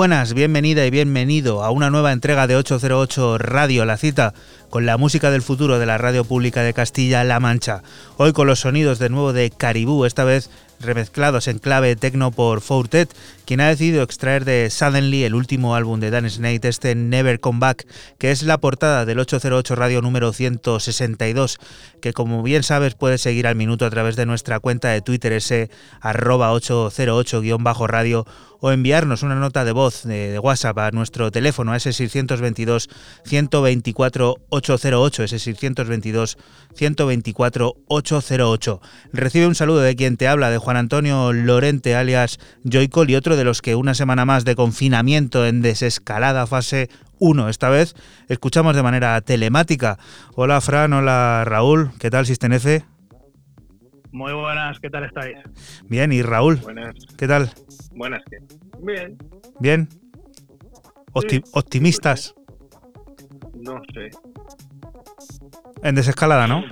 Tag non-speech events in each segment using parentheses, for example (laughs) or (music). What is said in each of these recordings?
Buenas, bienvenida y bienvenido a una nueva entrega de 808 Radio, la cita con la música del futuro de la radio pública de Castilla-La Mancha. Hoy con los sonidos de nuevo de Caribú, esta vez remezclados en clave tecno por Fortet, quien ha decidido extraer de Suddenly el último álbum de Dan Snake, este Never Come Back, que es la portada del 808 Radio número 162, que como bien sabes puedes seguir al minuto a través de nuestra cuenta de Twitter ese arroba 808-radio o enviarnos una nota de voz de, WhatsApp a nuestro teléfono, a ese 622 124 808, ese 622 124 808. Recibe un saludo de quien te habla, de Juan Antonio Lorente, alias Joycol, y otro de los que una semana más de confinamiento en desescalada fase 1. Esta vez escuchamos de manera telemática. Hola Fran, hola Raúl, ¿qué tal Sistenefe? Muy buenas, ¿qué tal estáis? Bien, y Raúl, buenas. ¿qué tal? Buenas, ¿qué? Bien. ¿Bien? ¿Optimistas? No sé. En desescalada, ¿no?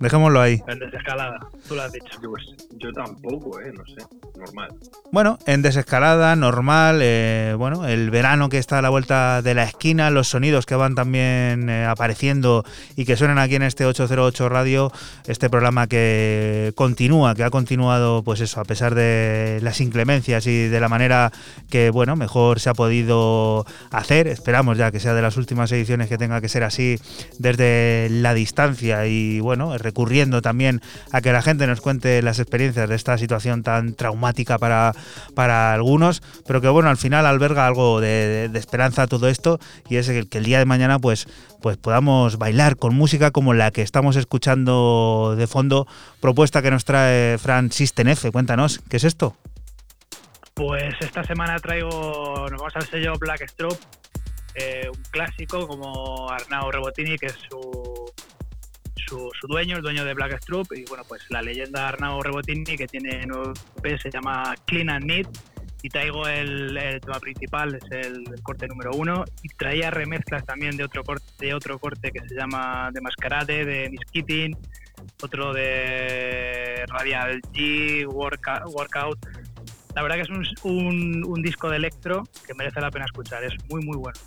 Dejémoslo ahí. En desescalada, tú lo has dicho. Yo, yo tampoco, ¿eh? No sé. normal. Bueno, en desescalada, normal, eh, bueno, el verano que está a la vuelta de la esquina, los sonidos que van también eh, apareciendo y que suenan aquí en este 808 Radio, este programa que continúa, que ha continuado, pues eso, a pesar de las inclemencias y de la manera que, bueno, mejor se ha podido hacer. Esperamos ya que sea de las últimas ediciones que tenga que ser así desde la distancia y, bueno, recurriendo también a que la gente nos cuente las experiencias de esta situación tan traumática para para algunos, pero que bueno, al final alberga algo de, esperanza todo esto y es que el día de mañana pues, pues podamos bailar con música como la que estamos escuchando de fondo, propuesta que nos trae Fran System F. Cuéntanos, ¿qué es esto? Pues esta semana traigo, nos vamos al sello Black Strobe, eh, un clásico como Arnau Rebotini, que es su, su, dueño, el dueño de Black Stroop, y bueno, pues la leyenda Arnau Rebotini, que tiene nuevo EP, se llama Clean and Neat, y traigo el, tema principal, es el, corte número uno, y traía remezclas también de otro corte, de otro corte que se llama De Mascarade, de Miss otro de Radial G, Workout. La verdad que es un, un disco de electro que merece la pena escuchar, es muy muy bueno.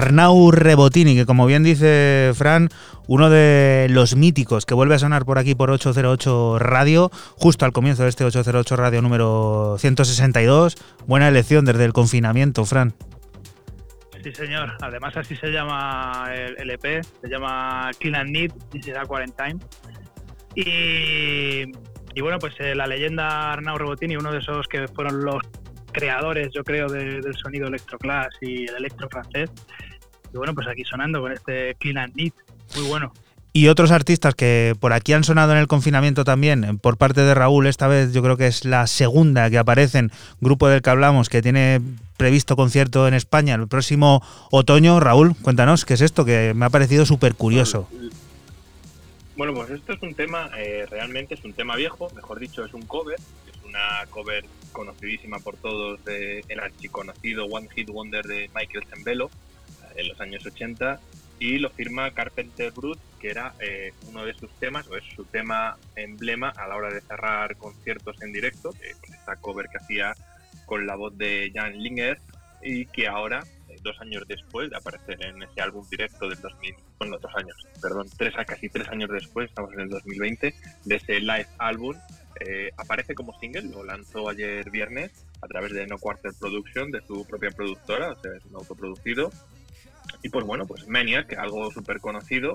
Arnau Rebotini, que como bien dice Fran, uno de los míticos que vuelve a sonar por aquí por 808 Radio, justo al comienzo de este 808 Radio número 162. Buena elección desde el confinamiento, Fran. Sí, señor. Además, así se llama el, EP, se llama Clean and Neat, This is Quarantine. Y, y bueno, pues eh, la leyenda Arnau Robotini, uno de esos que fueron los creadores, yo creo, del sonido electroclass y el electro francés. Y bueno, pues aquí sonando con este Clean and Neat, muy bueno. Y otros artistas que por aquí han sonado en el confinamiento también, por parte de Raúl, esta vez yo creo que es la segunda que aparecen, grupo del que hablamos, que tiene previsto concierto en España el próximo otoño. Raúl, cuéntanos, ¿qué es esto? Que me ha parecido súper curioso. Bueno, pues esto es un tema, eh, realmente es un tema viejo, mejor dicho, es un cover, es una cover conocidísima por todos de el archiconocido One Hit Wonder de Michael Zembello en los años 80 y lo firma Carpenter Brut, que era eh, uno de sus temas, o es su tema emblema a la hora de cerrar conciertos en directo, con esta cover que hacía con la voz de Jan Linger, y que ahora, eh, dos años después de aparecer en ese álbum directo del 2000, bueno, dos años, perdón, tres a casi tres años después, estamos en el 2020, de ese live álbum, eh, aparece como single, lo lanzó ayer viernes a través de No Quarter Production, de su propia productora, o sea, es un autoproducido, y pues bueno, pues Maniac, algo súper conocido,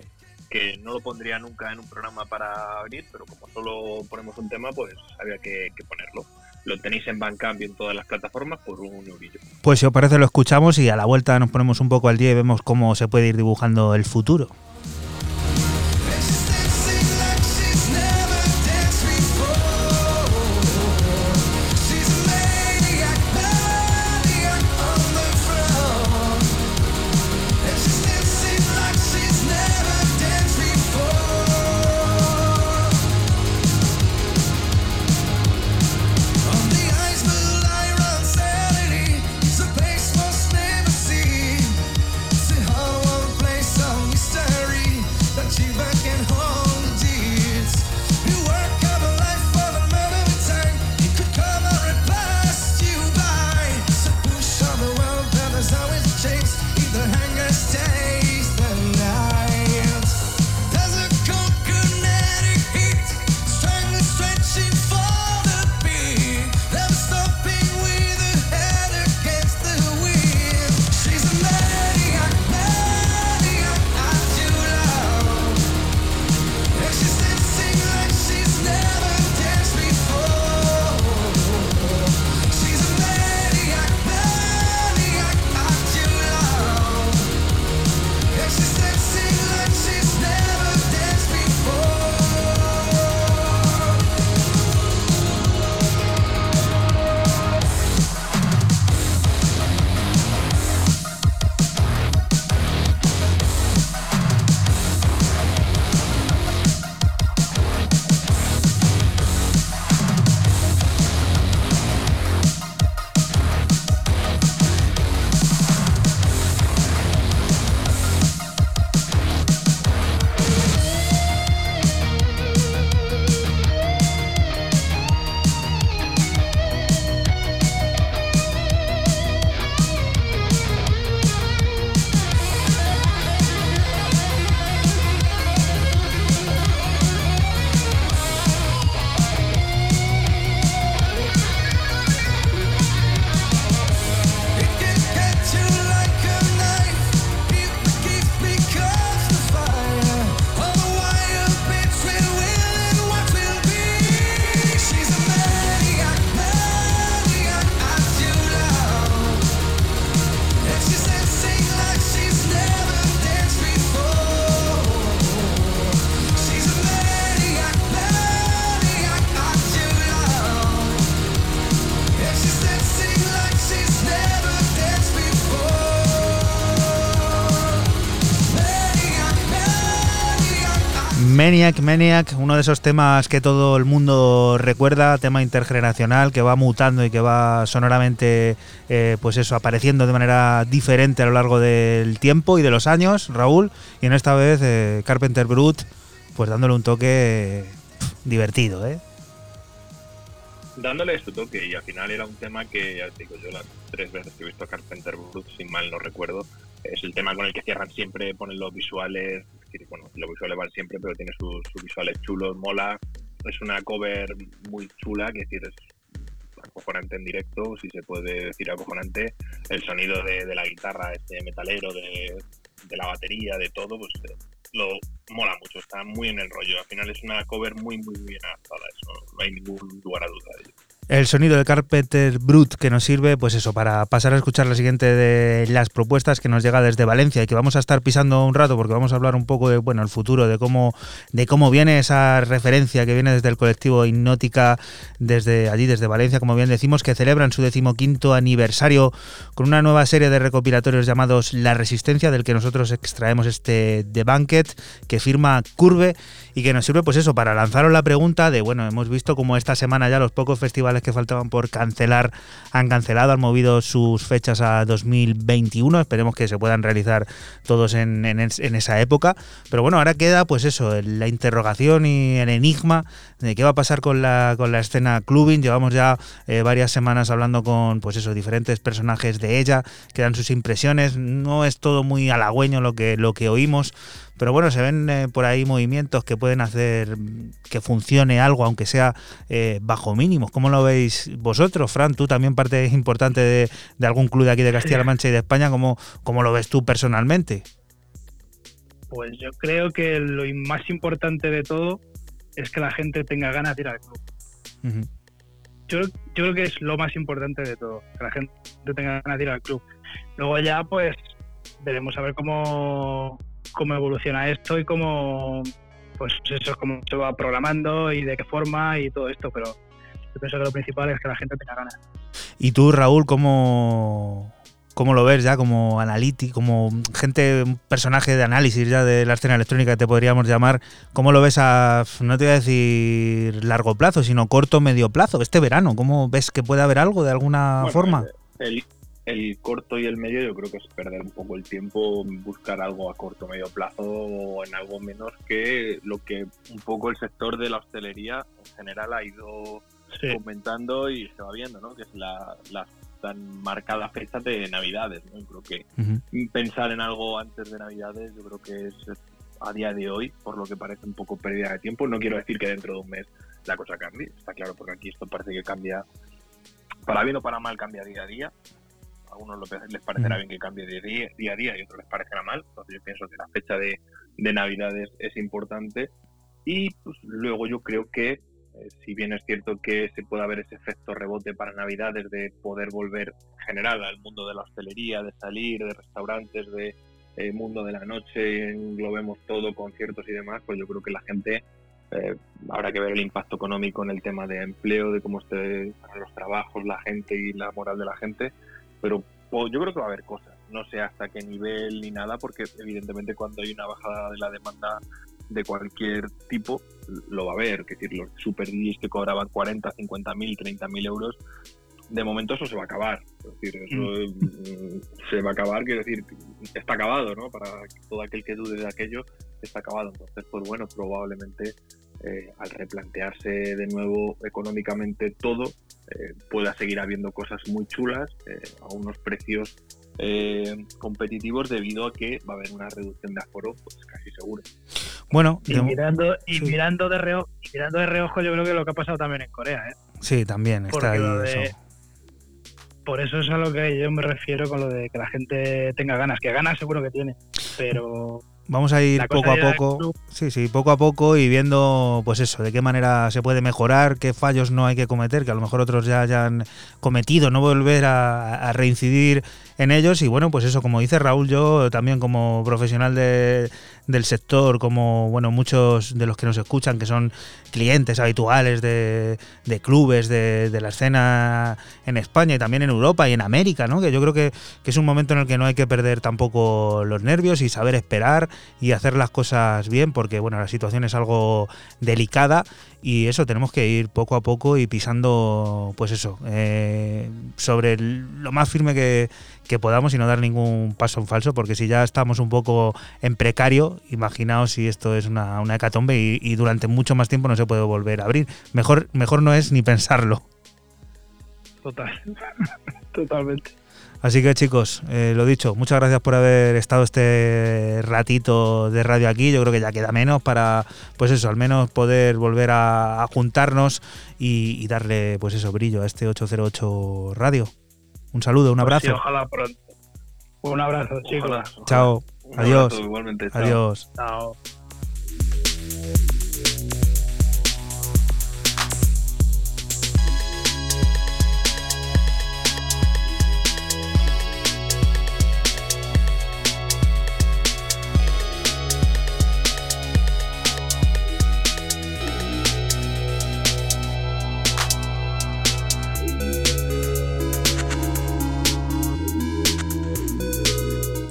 que no lo pondría nunca en un programa para venir, pero como solo ponemos un tema, pues había que, ponerlo. Lo tenéis en Bandcamp y en todas las plataformas por un eurillo. Pues si os parece lo escuchamos y a la vuelta nos ponemos un poco al día y vemos cómo se puede ir dibujando el futuro. Maniac, uno de esos temas que todo el mundo recuerda, tema intergeneracional que va mutando y que va sonoramente, eh, pues eso, apareciendo de manera diferente a lo largo del tiempo y de los años, Raúl, y en esta vez eh, Carpenter Brut, pues dándole un toque divertido, ¿eh? Dándole su toque y al final era un tema que, ya digo, yo las tres veces que he visto Carpenter Brut, sin mal no recuerdo, es el tema con el que cierran siempre, ponen los visuales, bueno, los visuales van siempre, pero tiene sus, visuales chulos, mola. Es una cover muy chula, que decir, es acojonante en directo, si se puede decir acojonante. El sonido de, la guitarra, este metalero, de, la batería, de todo, pues eh, lo mola mucho, está muy en el rollo. Al final es una cover muy, muy bien adaptada, eso no hay ningún lugar a duda de ello el sonido de Carpenter Brut que nos sirve, pues eso, para pasar a escuchar la siguiente de las propuestas que nos llega desde Valencia y que vamos a estar pisando un rato porque vamos a hablar un poco de, bueno, el futuro, de cómo, de cómo viene esa referencia que viene desde el colectivo Hipnótica, desde allí, desde Valencia, como bien decimos, que celebran su decimoquinto aniversario con una nueva serie de recopilatorios llamados La Resistencia, del que nosotros extraemos este The Banquet, que firma Curve y que nos sirve, pues eso, para lanzaros la pregunta de, bueno, hemos visto como esta semana ya los pocos festivales que faltaban por cancelar han cancelado, han movido sus fechas a 2021. Esperemos que se puedan realizar todos en, esa época. Pero bueno, ahora queda pues eso, la interrogación y el enigma de qué va a pasar con la, con la escena clubbing. Llevamos ya eh, varias semanas hablando con pues eso, diferentes personajes de ella, que dan sus impresiones. No es todo muy halagüeño lo que, lo que oímos. Pero bueno, se ven eh, por ahí movimientos que pueden hacer que funcione algo, aunque sea eh, bajo mínimos. ¿Cómo lo veis vosotros, Fran? Tú también parte importante de, algún club de aquí de Castilla-La (laughs) Mancha y de España. ¿Cómo, ¿Cómo lo ves tú personalmente? Pues yo creo que lo más importante de todo es que la gente tenga ganas de ir al club. yo, yo, creo que es lo más importante de todo, que la gente tenga ganas de ir al club. Luego ya pues veremos a ver cómo, cómo evoluciona esto y cómo pues eso cómo se va programando y de qué forma y todo esto, pero yo pienso que lo principal es que la gente tenga ganas. ¿Y tú, Raúl, cómo, cómo lo ves ya como analítico, como gente, un personaje de análisis ya de la escena electrónica que te podríamos llamar? ¿Cómo lo ves a, no te voy a decir largo plazo, sino corto, medio plazo, este verano? ¿Cómo ves que puede haber algo de alguna forma? El, el corto y el medio yo creo que es perder un poco el tiempo, buscar algo a corto medio plazo o en algo menos que lo que un poco el sector de la hostelería en general ha ido comentando y se va viendo, ¿no? Que es la, tan marcada fecha de Navidades, ¿no? creo que pensar en algo antes de Navidades yo creo que es a día de hoy, por lo que parece un poco pérdida de tiempo. No quiero decir que dentro de un mes la cosa cambie, está claro, porque aquí esto parece que cambia, para bien o para mal, cambia día a día a unos les parecerá bien que cambie de día, a día y a otros les parecerá mal. Entonces yo pienso que la fecha de, de Navidades es importante. Y pues, luego yo creo que, eh, si bien es cierto que se puede haber ese efecto rebote para Navidades de poder volver en general al mundo de la hostelería, de salir, de restaurantes, de eh, mundo de la noche, englobemos todo, conciertos y demás, pues yo creo que la gente eh, habrá que ver el impacto económico en el tema de empleo, de cómo estén los trabajos, la gente y la moral de la gente pero yo creo que va a haber cosas. No sé hasta qué nivel ni nada, porque evidentemente cuando hay una bajada de la demanda de cualquier tipo, lo va a haber. Es decir, los super DJs que cobraban 40, 50 mil, 30 mil euros, de momento eso se va a acabar. Es decir, eso mm. Mm, se va a acabar, quiero decir, está acabado, ¿no? Para todo aquel que dude de aquello, está acabado. Entonces, pues bueno, probablemente eh, al replantearse de nuevo económicamente todo, eh, pueda seguir habiendo cosas muy chulas eh, a unos precios competitivos debido a que va a haber una reducción de aforo pues casi seguro. Bueno, y mirando y mirando de reojo, mirando de reojo yo creo que lo que ha pasado también en Corea, ¿eh? Sí, también está ahí Por eso es a lo que yo me refiero con lo de que la gente tenga ganas, que ganas seguro que tiene, pero Vamos a ir poco a poco, sí, sí, poco a poco y viendo, pues eso, de qué manera se puede mejorar, qué fallos no hay que cometer, que a lo mejor otros ya hayan cometido, no volver a, reincidir en ellos. Y bueno, pues eso, como dice Raúl, yo también como profesional de, del sector, como bueno, muchos de los que nos escuchan, que son clientes habituales de, de clubes, de, de, la escena en España y también en Europa y en América, ¿no? Que yo creo que, que es un momento en el que no hay que perder tampoco los nervios y saber esperar y hacer las cosas bien, porque bueno, la situación es algo delicada y eso tenemos que ir poco a poco y pisando, pues eso, eh, sobre lo más firme que, podamos y no dar ningún paso en falso, porque si ya estamos un poco en precario, imaginaos si esto es una, una hecatombe y, durante mucho más tiempo no se puede volver a abrir. Mejor, mejor no es ni pensarlo. Total, (laughs) totalmente. Así que chicos, eh, lo dicho, muchas gracias por haber estado este ratito de radio aquí. Yo creo que ya queda menos para, pues eso, al menos poder volver a, juntarnos y, darle, pues eso, brillo a este 808 Radio. Un saludo, un pues abrazo. ojalá pronto. Un abrazo, chicos. Chao. Adiós. Adiós. Chao.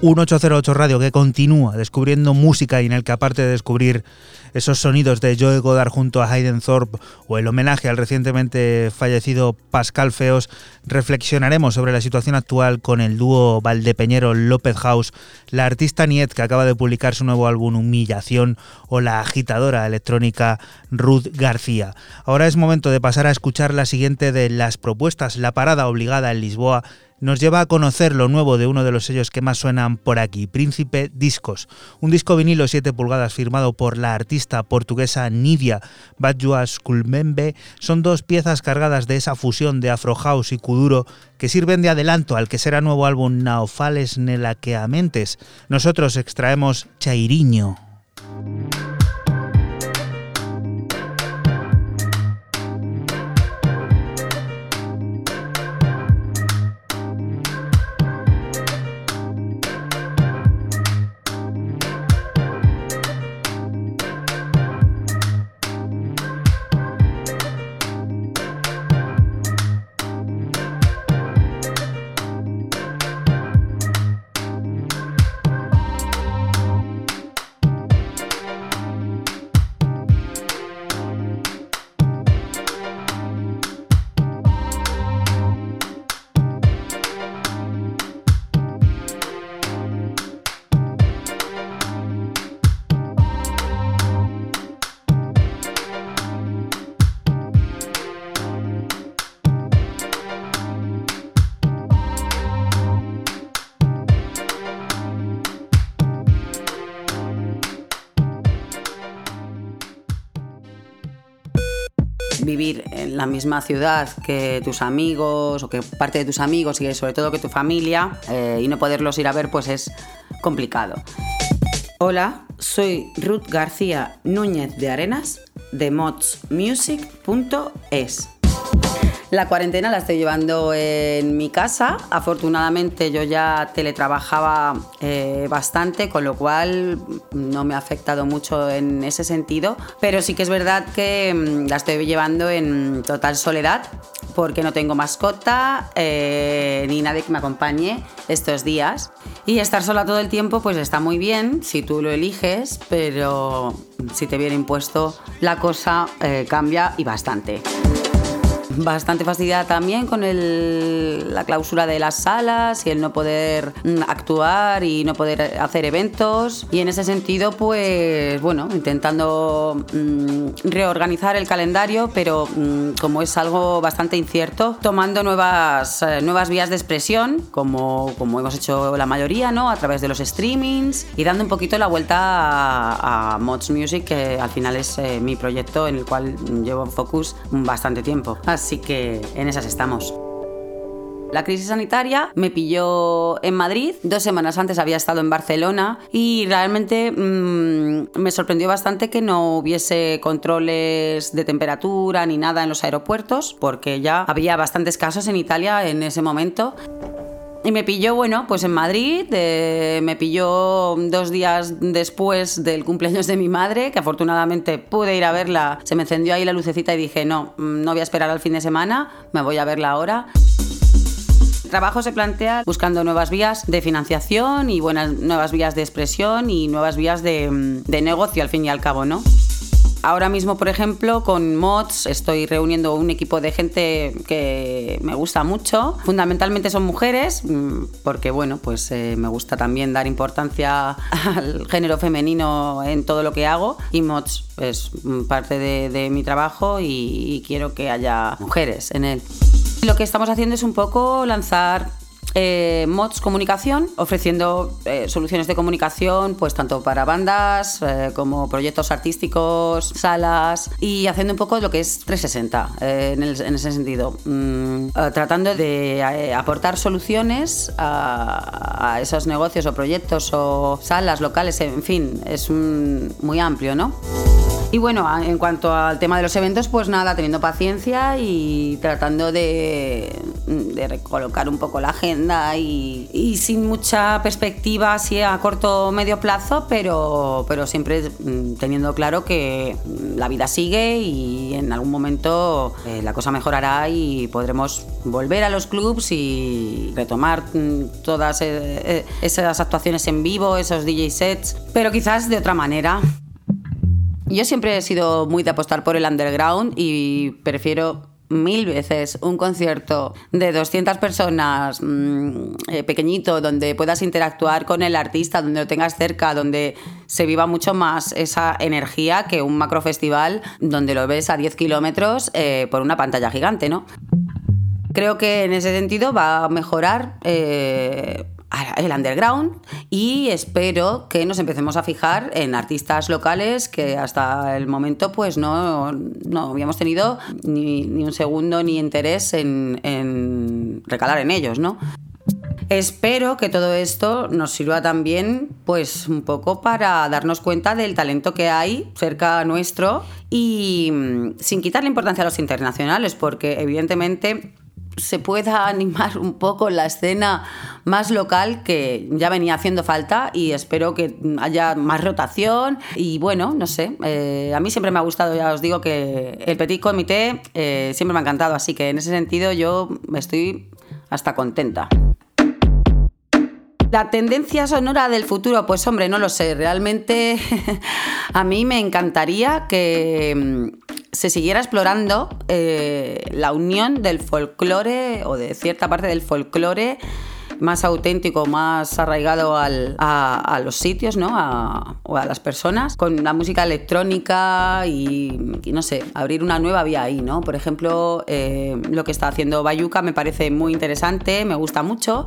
1808 Radio que continúa descubriendo música y en el que aparte de descubrir esos sonidos de Joe Godard junto a Hayden Thorpe o el homenaje al recientemente fallecido Pascal Feos, reflexionaremos sobre la situación actual con el dúo Valdepeñero López House, la artista Niet que acaba de publicar su nuevo álbum Humillación o la agitadora electrónica Ruth García. Ahora es momento de pasar a escuchar la siguiente de las propuestas, la parada obligada en Lisboa nos lleva a conocer lo nuevo de uno de los sellos que más suenan por aquí, Príncipe Discos, un disco vinilo 7 pulgadas firmado por la artista portuguesa Nidia Badjua Skulmembe. Son dos piezas cargadas de esa fusión de Afro House y Kuduro que sirven de adelanto al que será nuevo álbum Naofales Nelaqueamentes. Nosotros extraemos Chairiño. La misma ciudad que tus amigos o que parte de tus amigos y sobre todo que tu familia eh, y no poderlos ir a ver pues es complicado. Hola, soy Ruth García Núñez de Arenas de modsmusic.es. La cuarentena la estoy llevando en mi casa. Afortunadamente yo ya teletrabajaba eh, bastante, con lo cual no me ha afectado mucho en ese sentido. Pero sí que es verdad que mm, la estoy llevando en total soledad porque no tengo mascota eh, ni nadie que me acompañe estos días. Y estar sola todo el tiempo pues está muy bien si tú lo eliges, pero si te viene impuesto la cosa eh, cambia y bastante bastante fastidiada también con la clausura de las salas y el no poder mm, actuar y no poder hacer eventos. Y en ese sentido, pues bueno, intentando mm, reorganizar el calendario, pero mm, como es algo bastante incierto, tomando nuevas, eh, nuevas vías de expresión, como, como hemos hecho la mayoría, ¿no? A través de los streamings y dando un poquito la vuelta a, Mods Music, que al final es eh, mi proyecto en el cual llevo focus bastante tiempo. Así que en esas estamos. La crisis sanitaria me pilló en Madrid, dos semanas antes había estado en Barcelona y realmente mm, me sorprendió bastante que no hubiese controles de temperatura ni nada en los aeropuertos, porque ya había bastantes casos en Italia en ese momento. Y me pilló, bueno, pues en Madrid, eh, me pilló dos días después del cumpleaños de mi madre, que afortunadamente pude ir a verla, se me encendió ahí la lucecita y dije, no, mm, no voy a esperar al fin de semana, me voy a verla ahora. El trabajo se plantea buscando nuevas vías de financiación y buenas nuevas vías de expresión y nuevas vías de, mm, de negocio al fin y al cabo, ¿no? Ahora mismo, por ejemplo, con Mods estoy reuniendo un equipo de gente que me gusta mucho. Fundamentalmente son mujeres, mm, porque bueno, pues eh, me gusta también dar importancia (laughs) al género femenino en todo lo que hago. Y Mods es parte de, mi trabajo y quiero que haya mujeres en él. Lo que estamos haciendo es un poco lanzar eh, Mods Comunicación, ofreciendo eh, soluciones de comunicación, pues tanto para bandas eh, como proyectos artísticos, salas y haciendo un poco lo que es 360 en, ese sentido, mm, tratando de aportar soluciones a, esos negocios o proyectos o salas locales, en fin, es muy amplio, ¿no? Y bueno, en cuanto al tema de los eventos, pues nada, teniendo paciencia y tratando de, recolocar un poco la agenda y, sin mucha perspectiva así a corto o medio plazo, pero, pero siempre mm, teniendo claro que la vida sigue y en algún momento eh, la cosa mejorará y podremos volver a los clubs y retomar mm, todas eh, eh, esas actuaciones en vivo, esos DJ sets, pero quizás de otra manera. Yo siempre he sido muy de apostar por el underground y prefiero mil veces un concierto de 200 personas mm, eh, pequeñito, donde puedas interactuar con el artista, donde lo tengas cerca, donde se viva mucho más esa energía que un macro festival donde lo ves a 10 kilómetros eh, por una pantalla gigante, ¿no? Creo que en ese sentido va a mejorar eh, el underground y espero que nos empecemos a fijar en artistas locales que hasta el momento pues no, no habíamos tenido ni, un segundo ni interés en, en recalar en ellos, ¿no? Espero que todo esto nos sirva también, pues, un poco para darnos cuenta del talento que hay cerca nuestro y mm, sin quitarle importancia a los internacionales, porque evidentemente se pueda (laughs) animar un poco la escena más local que ya venía haciendo falta y espero que haya más rotación y bueno, no sé, eh, a mí siempre me ha gustado, ya os digo que el Petit Comité eh, siempre me ha encantado, así que en ese sentido yo estoy hasta contenta. La tendencia sonora del futuro, pues hombre, no lo sé. Realmente (laughs) a mí me encantaría que mm, se siguiera explorando eh, la unión del folclore o de cierta parte del folclore más auténtico, más arraigado a, los sitios, ¿no? A, o a las personas, con la música electrónica y, no sé, abrir una nueva vía ahí, ¿no? Por ejemplo, eh, lo que está haciendo Bayuca me parece muy interesante, me gusta mucho,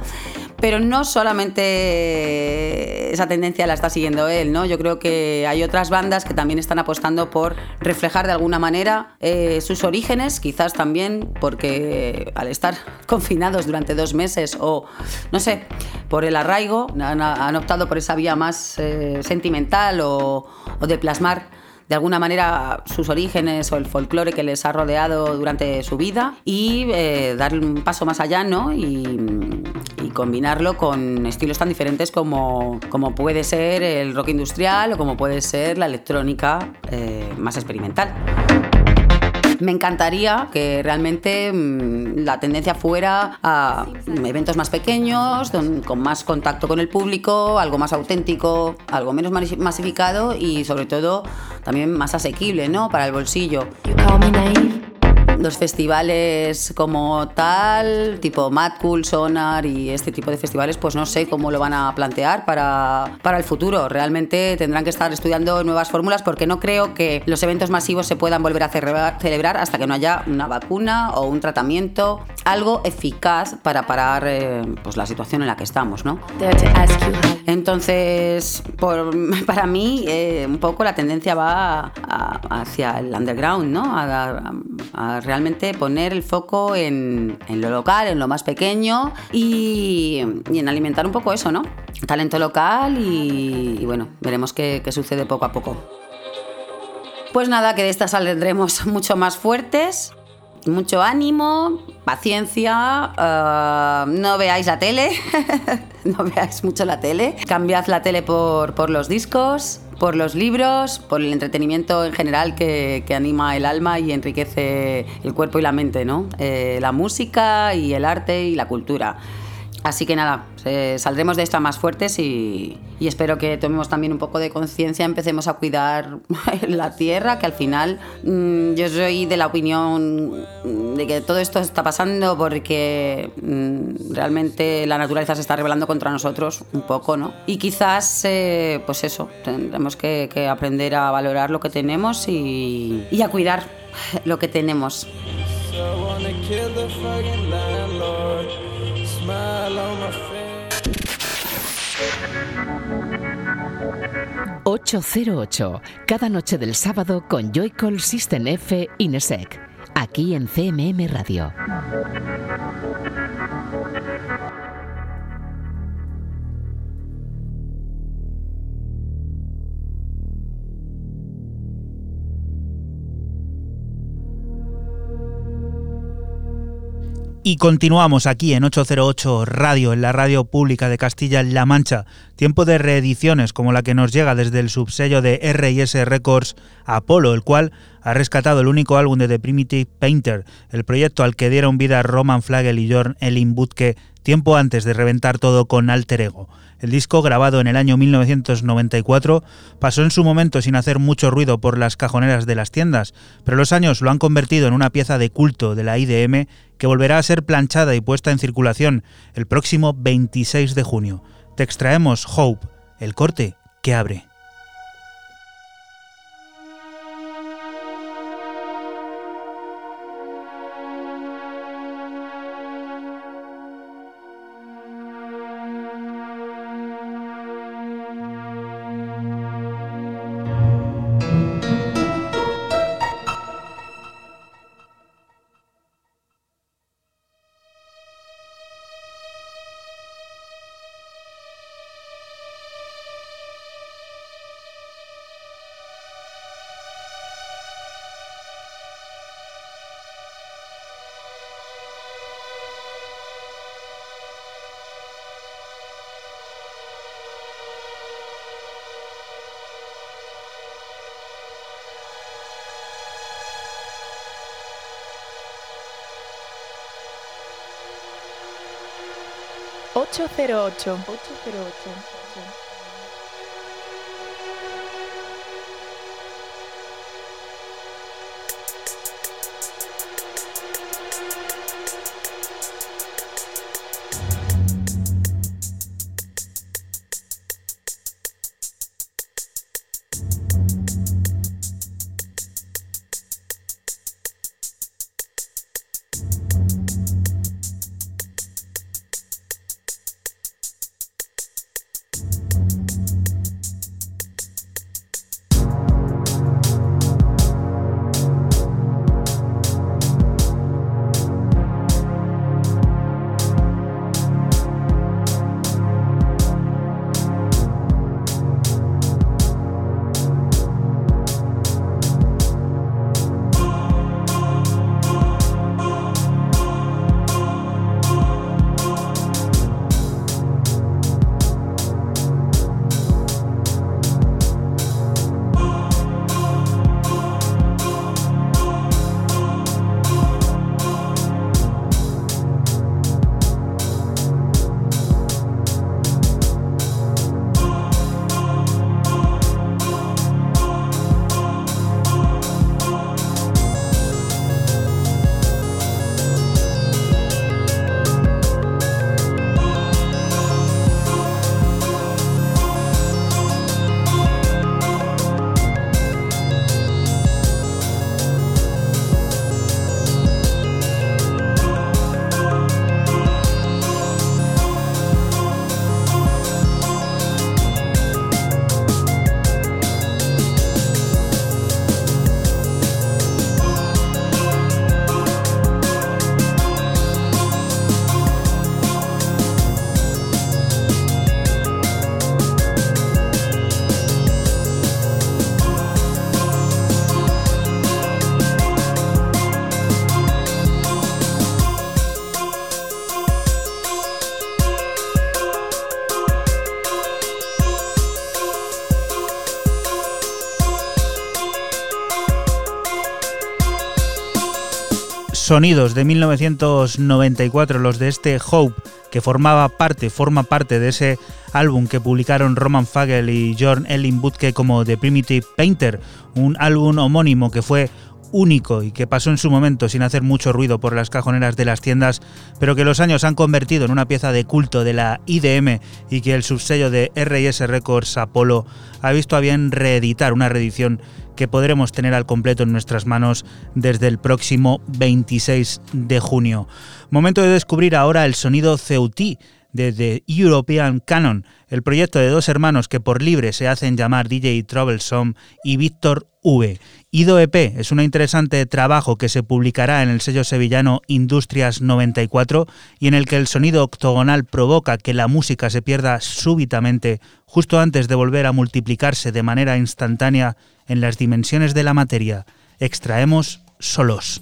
pero no solamente esa tendencia la está siguiendo él, ¿no? Yo creo que hay otras bandas que también están apostando por reflejar de alguna manera eh, sus orígenes, quizás también porque al estar (laughs) confinados durante dos meses o no sé, por el arraigo, han, optado por esa vía más eh, sentimental o, de plasmar de alguna manera sus orígenes o el folclore que les ha rodeado durante su vida y eh, dar un paso más allá ¿no? y, combinarlo con estilos tan diferentes como, como, puede ser el rock industrial o como puede ser la electrónica eh, más experimental. Me encantaría que realmente mm, la tendencia fuera a eventos más pequeños, con más contacto con el público, algo más auténtico, algo menos masificado y sobre todo también más asequible, ¿no? Para el bolsillo los festivales como tal, tipo Mad Cool, Sonar y este tipo de festivales, pues no sé cómo lo van a plantear para, para el futuro. Realmente tendrán que estar estudiando nuevas fórmulas porque no creo que los eventos masivos se puedan volver a celebrar hasta que no haya una vacuna o un tratamiento, algo eficaz para parar eh, pues la situación en la que estamos, ¿no? Entonces, (laughs) para mí, eh, un poco la tendencia va hacia el underground, ¿no? a realmente poner el foco en, lo local, en lo más pequeño y, en alimentar un poco eso, ¿no? Talento local y, bueno, veremos qué, sucede poco a poco. Pues nada, que de estas saldremos (laughs) mucho más fuertes, mucho ánimo, paciencia, eh, no veáis la tele, (laughs) no veáis mucho la tele, cambiad la tele por, por los discos, por los libros, por el entretenimiento en general que, anima el alma y enriquece el cuerpo y la mente, ¿no? Eh, la música y el arte y la cultura. Así que nada, saldremos de esta más fuertes y, espero que tomemos también un poco de conciencia, empecemos a cuidar (laughs) la tierra, que al final mm, yo soy de la opinión de que todo esto está pasando porque mm, realmente la naturaleza se está rebelando contra nosotros un poco, ¿no? Y quizás, eh, pues eso, tendremos que, aprender a valorar lo que tenemos y, y a cuidar lo que tenemos. smile 808, cada noche del sábado con Joycall System F Inesec, aquí en CMM Radio. Y continuamos aquí en 808 Radio, en la radio pública de Castilla-La Mancha. Tiempo de reediciones como la que nos llega desde el subsello de RS Records Apollo, el cual ha rescatado el único álbum de The Primitive Painter, el proyecto al que dieron vida Roman Flagel y Jorn Elin Butke tiempo antes de reventar todo con Alter Ego. El disco, grabado en el año 1994, pasó en su momento sin hacer mucho ruido por las cajoneras de las tiendas, pero los años lo han convertido en una pieza de culto de la IDM que volverá a ser planchada y puesta en circulación el próximo 26 de junio. Te extraemos Hope, el corte que abre. 808. 808. Sonidos de 1994, los de este Hope, que formaba parte, forma parte de ese álbum que publicaron Roman Fagel y John Ellen Butke como The Primitive Painter, un álbum homónimo que fue único y que pasó en su momento sin hacer mucho ruido por las cajoneras de las tiendas, pero que los años han convertido en una pieza de culto de la IDM y que el subsello de RS Records Apollo ha visto a bien reeditar una reedición que podremos tener al completo en nuestras manos desde el próximo 26 de junio. Momento de descubrir ahora el sonido Ceutí de The European Canon, el proyecto de dos hermanos que por libre se hacen llamar DJ Troublesome y Víctor V. Ido EP es un interesante trabajo que se publicará en el sello sevillano Industrias 94 y en el que el sonido octogonal provoca que la música se pierda súbitamente justo antes de volver a multiplicarse de manera instantánea en las dimensiones de la materia. Extraemos solos.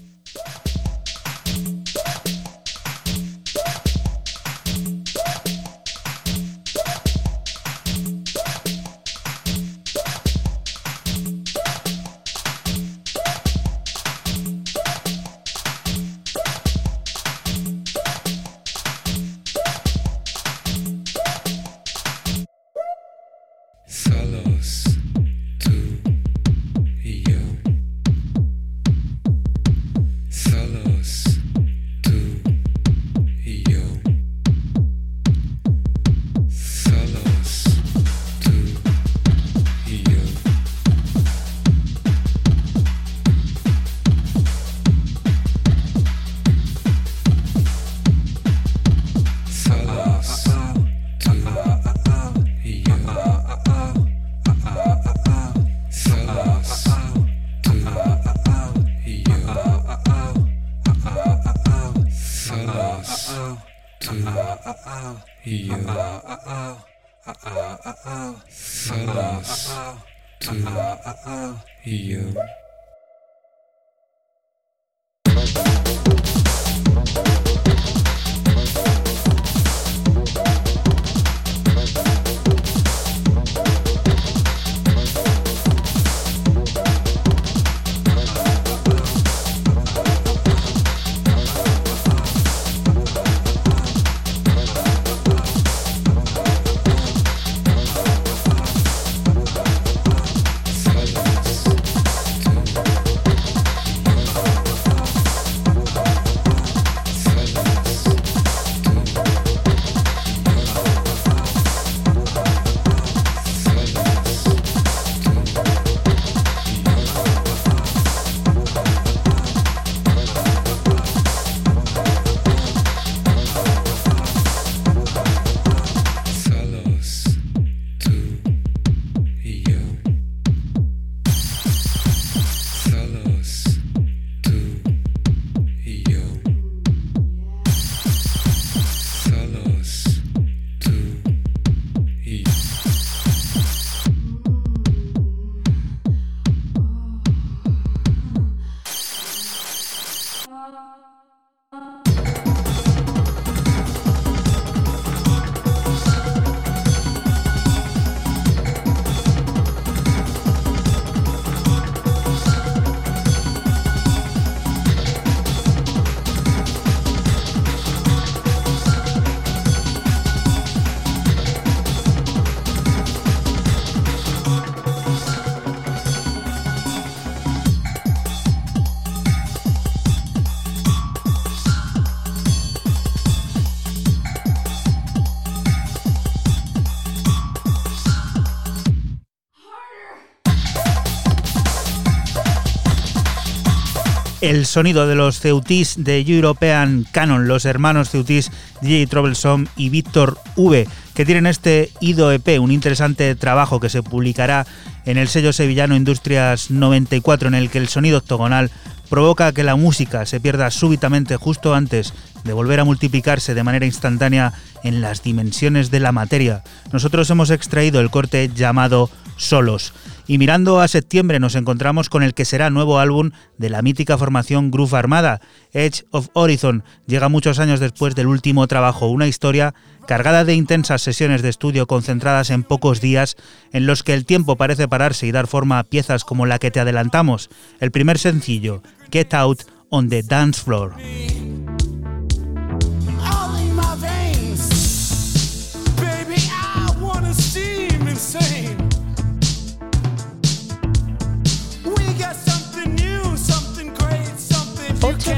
El sonido de los Ceutis de European Canon, los hermanos Ceutis DJ Troublesome y Víctor V, que tienen este Ido EP, un interesante trabajo que se publicará en el sello sevillano Industrias 94, en el que el sonido octogonal provoca que la música se pierda súbitamente justo antes de volver a multiplicarse de manera instantánea en las dimensiones de la materia. Nosotros hemos extraído el corte llamado Solos. Y mirando a septiembre nos encontramos con el que será nuevo álbum de la mítica formación Groove Armada, Edge of Horizon. Llega muchos años después del último trabajo, una historia cargada de intensas sesiones de estudio concentradas en pocos días, en los que el tiempo parece pararse y dar forma a piezas como la que te adelantamos, el primer sencillo, Get Out on the Dance Floor.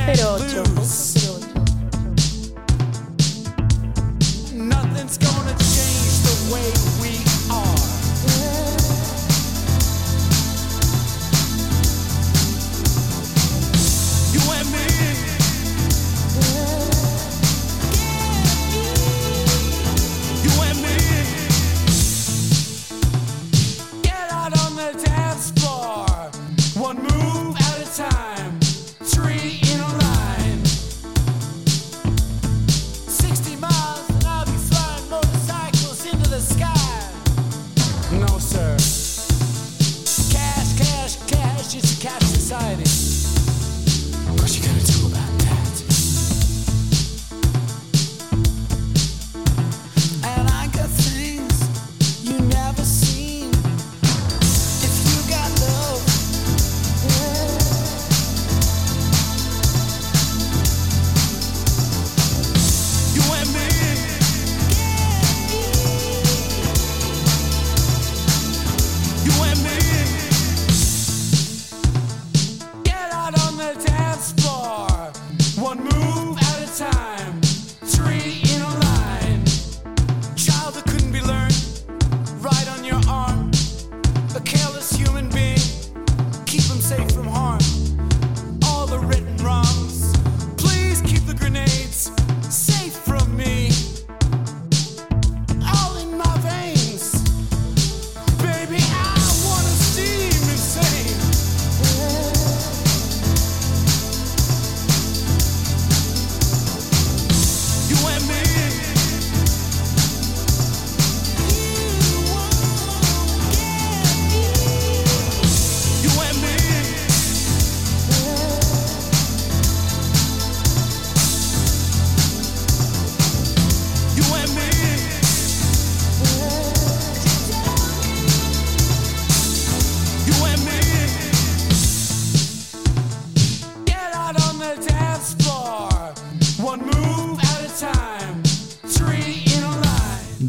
08.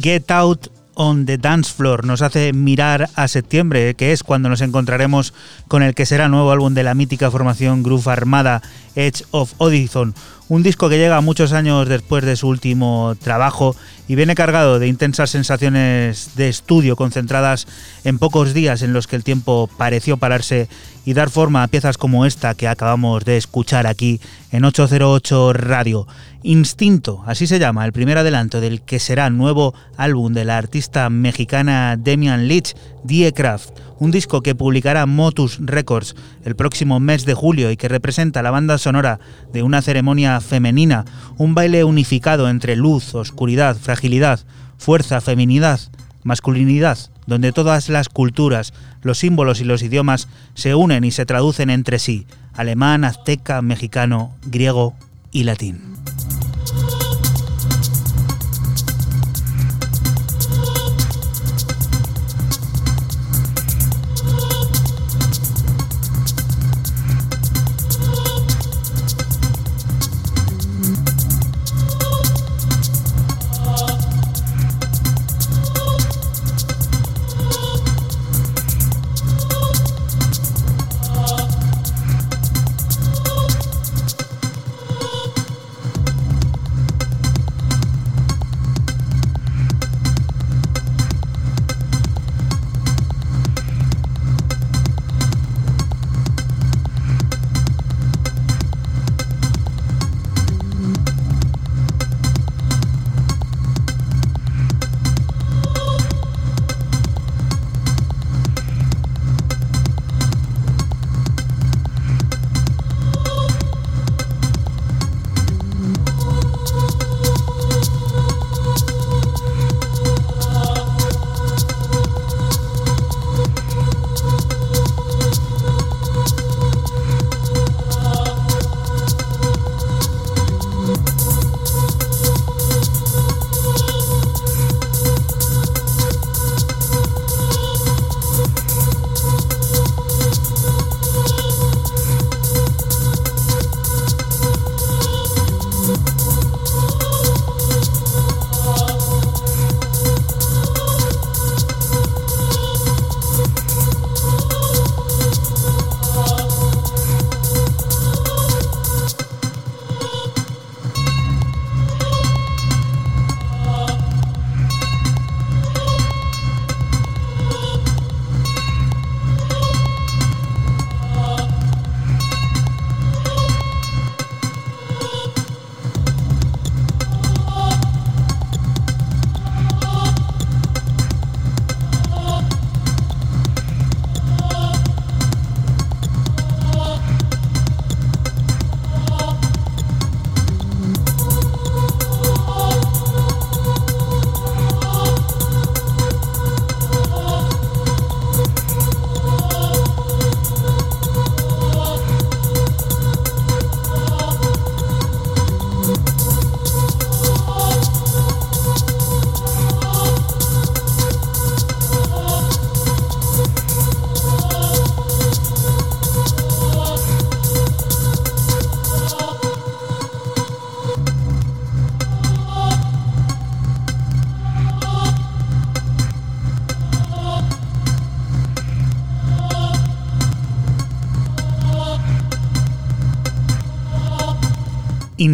Get Out on the Dance Floor nos hace mirar a septiembre, que es cuando nos encontraremos con el que será nuevo álbum de la mítica formación Groove Armada Edge of Odison, un disco que llega muchos años después de su último trabajo y viene cargado de intensas sensaciones de estudio concentradas en pocos días en los que el tiempo pareció pararse y dar forma a piezas como esta que acabamos de escuchar aquí en 808 Radio. Instinto, así se llama, el primer adelanto del que será nuevo álbum de la artista mexicana Demian Leach, Die Craft un disco que publicará Motus Records el próximo mes de julio y que representa la banda sonora de una ceremonia femenina, un baile unificado entre luz, oscuridad, fragilidad, fuerza, feminidad, masculinidad, donde todas las culturas, los símbolos y los idiomas se unen y se traducen entre sí, alemán, azteca, mexicano, griego y latín.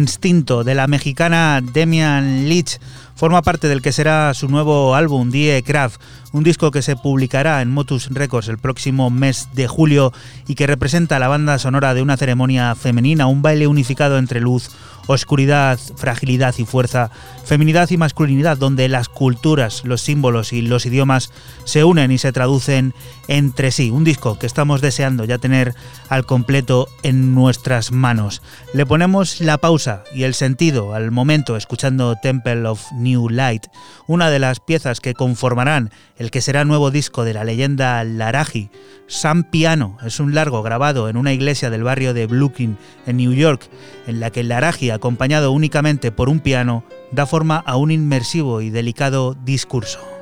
Instinto de la mexicana Demian Leach forma parte del que será su nuevo álbum Die Craft, un disco que se publicará en Motus Records el próximo mes de julio y que representa la banda sonora de una ceremonia femenina, un baile unificado entre luz, oscuridad, fragilidad y fuerza, feminidad y masculinidad, donde las culturas, los símbolos y los idiomas se unen y se traducen entre sí. Un disco que estamos deseando ya tener al completo en nuestras manos. Le ponemos la pausa y el sentido al momento escuchando Temple of New Light, una de las piezas que conformarán el que será nuevo disco de la leyenda Laraji. Sam Piano es un largo grabado en una iglesia del barrio de Brooklyn, en New York, en la que Laraji, acompañado únicamente por un piano, da forma a un inmersivo y delicado discurso.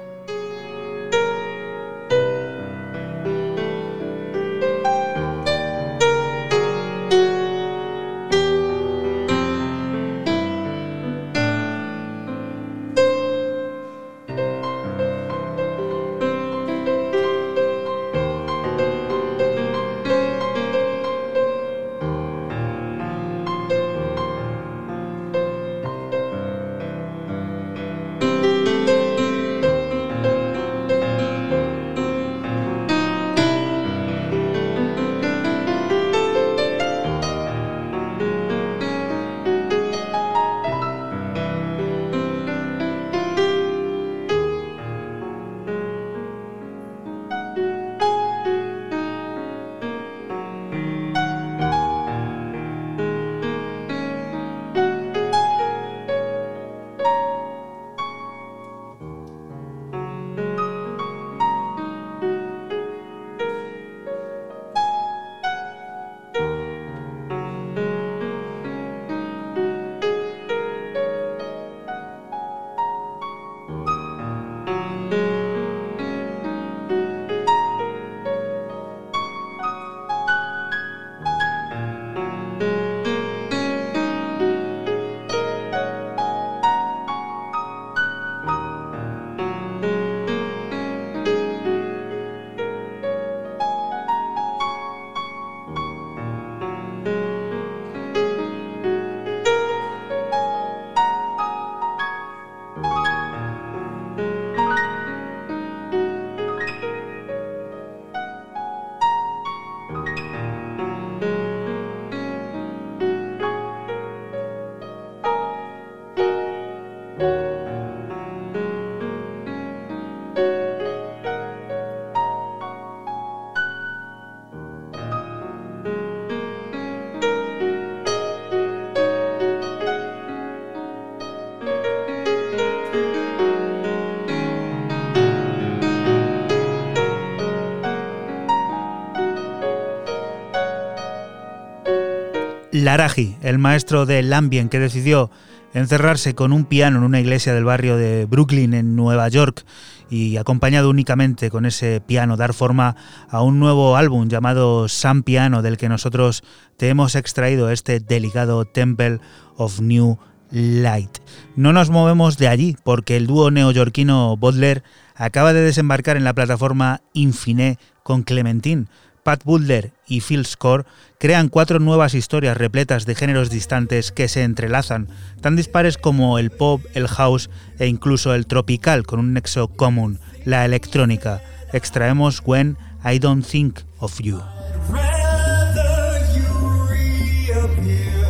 Laraji, el maestro del ambient que decidió encerrarse con un piano en una iglesia del barrio de Brooklyn en Nueva York y acompañado únicamente con ese piano dar forma a un nuevo álbum llamado Sun Piano del que nosotros te hemos extraído este delicado Temple of New Light. No nos movemos de allí porque el dúo neoyorquino Butler acaba de desembarcar en la plataforma Infine con Clementine. Pat Butler y Phil Score crean cuatro nuevas historias repletas de géneros distantes que se entrelazan, tan dispares como el pop, el house e incluso el tropical con un nexo común, la electrónica. Extraemos When I Don't Think of You.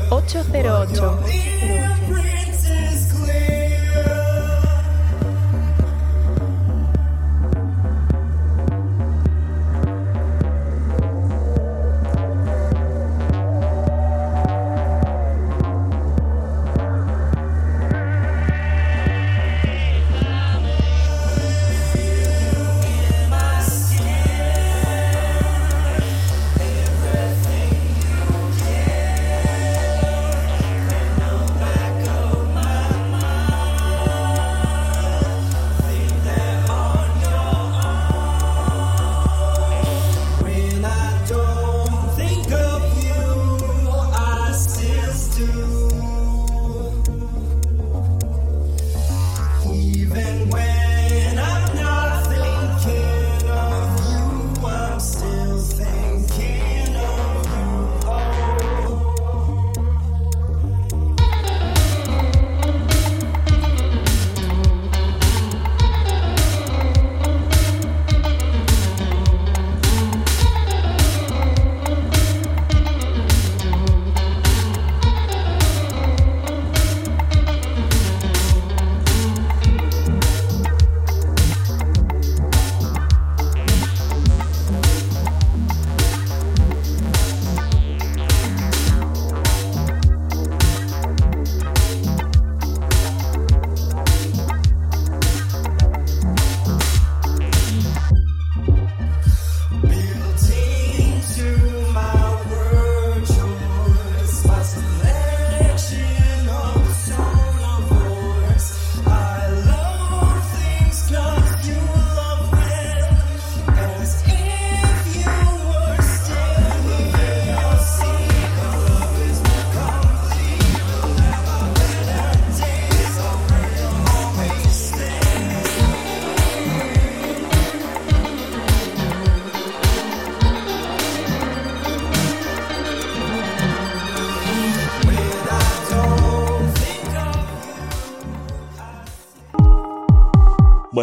808.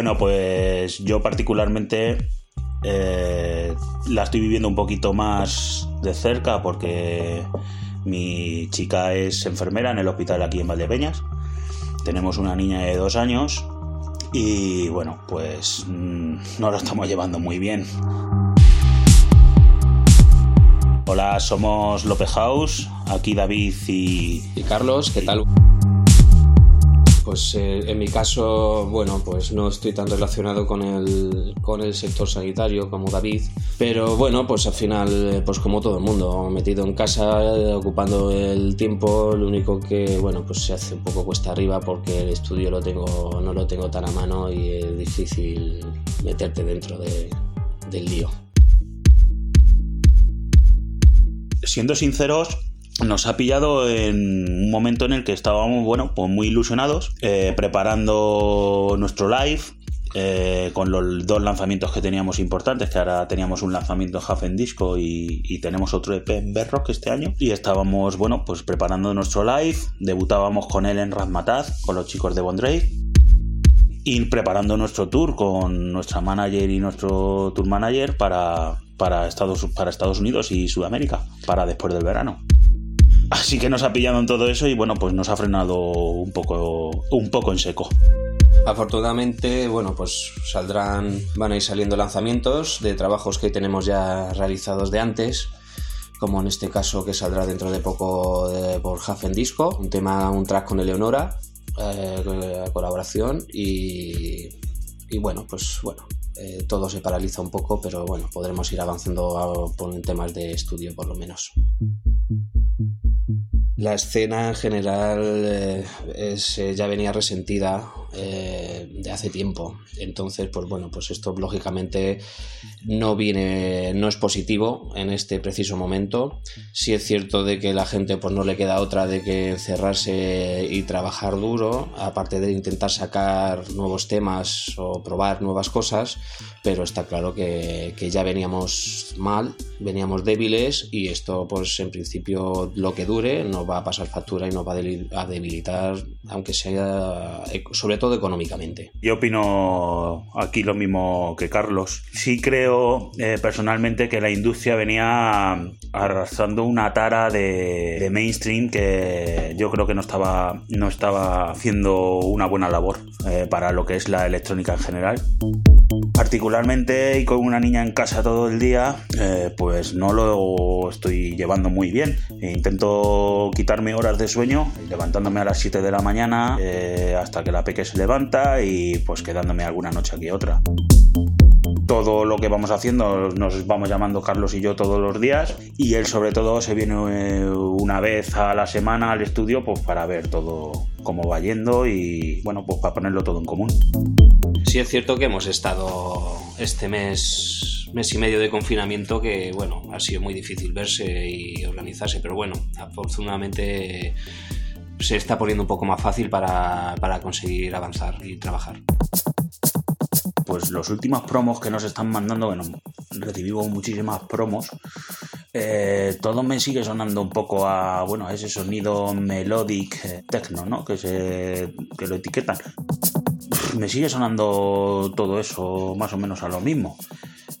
Bueno, pues yo particularmente eh, la estoy viviendo un poquito más de cerca porque mi chica es enfermera en el hospital aquí en Valdepeñas. Tenemos una niña de dos años y bueno, pues mm, no lo estamos llevando muy bien. Hola, somos López House, aquí David y... Y Carlos, ¿qué tal? Pues eh, en mi caso, bueno, pues no estoy tan relacionado con el, con el sector sanitario como David, pero bueno, pues al final, pues como todo el mundo, metido en casa, ocupando el tiempo, lo único que, bueno, pues se hace un poco cuesta arriba porque el estudio no lo tengo tan a mano y es difícil meterte dentro de, del lío. Siendo sinceros, nos ha pillado en un momento en el que estábamos, bueno, pues muy ilusionados, eh, preparando nuestro live. eh, con los dos lanzamientos que teníamos importantes, que ahora teníamos un lanzamiento en Half en Disco y, tenemos otro EP en Bedrock este año. Y estábamos, bueno, pues preparando nuestro live, debutábamos con él en Razmataz, con los chicos de Bondrey, y preparando nuestro tour con nuestra manager y nuestro tour manager para, para, Estados, para Estados Unidos y Sudamérica, para después del verano. Así que nos ha pillado en todo eso y bueno, pues nos ha frenado un poco, un poco en seco. Afortunadamente, bueno, pues saldrán, van a ir saliendo lanzamientos de trabajos que tenemos ya realizados de antes, como en este caso que saldrá dentro de poco de, por Hafen Disco, un tema, un track con Eleonora, eh, colaboración y, y, bueno, pues bueno, eh, todo se paraliza un poco, pero bueno, podremos ir avanzando a, por temas de estudio por lo menos. La escena en general eh, es, eh, ya venía resentida eh, de hace tiempo. Entonces, pues bueno, pues esto lógicamente no viene, no es positivo en este preciso momento. Sí es cierto de que la gente pues no le queda otra de que encerrarse y trabajar duro, aparte de intentar sacar nuevos temas o probar nuevas cosas, pero está claro que, que ya veníamos mal, veníamos débiles y esto pues en principio lo que dure nos va a pasar factura y nos va a debilitar, aunque sea sobre todo económicamente. Yo opino aquí lo mismo que Carlos. Sí creo eh, personalmente que la industria venía arrastrando una tara de, mainstream que yo creo que no estaba, no estaba haciendo una buena labor eh, para lo que es la electrónica en general. Particularmente y con una niña en casa todo el día, eh, pues no lo estoy llevando muy bien. Intento quitarme horas de sueño, levantándome a las 7 de la mañana hasta que la peque se levanta y pues quedándome alguna noche aquí otra. Todo lo que vamos haciendo nos vamos llamando Carlos y yo todos los días y él sobre todo se viene eh, una vez a la semana al estudio pues para ver todo cómo va yendo y bueno pues para ponerlo todo en común. Sí es cierto que hemos estado este mes mes y medio de confinamiento que bueno ha sido muy difícil verse y organizarse pero bueno afortunadamente se está poniendo un poco más fácil para, conseguir avanzar y trabajar. Pues los últimos promos que nos están mandando, bueno, recibimos muchísimas promos. Eh, todo me sigue sonando un poco a, bueno, ese sonido melodic eh, techno, ¿no? Que, se, que lo etiquetan. Me sigue sonando todo eso más o menos a lo mismo.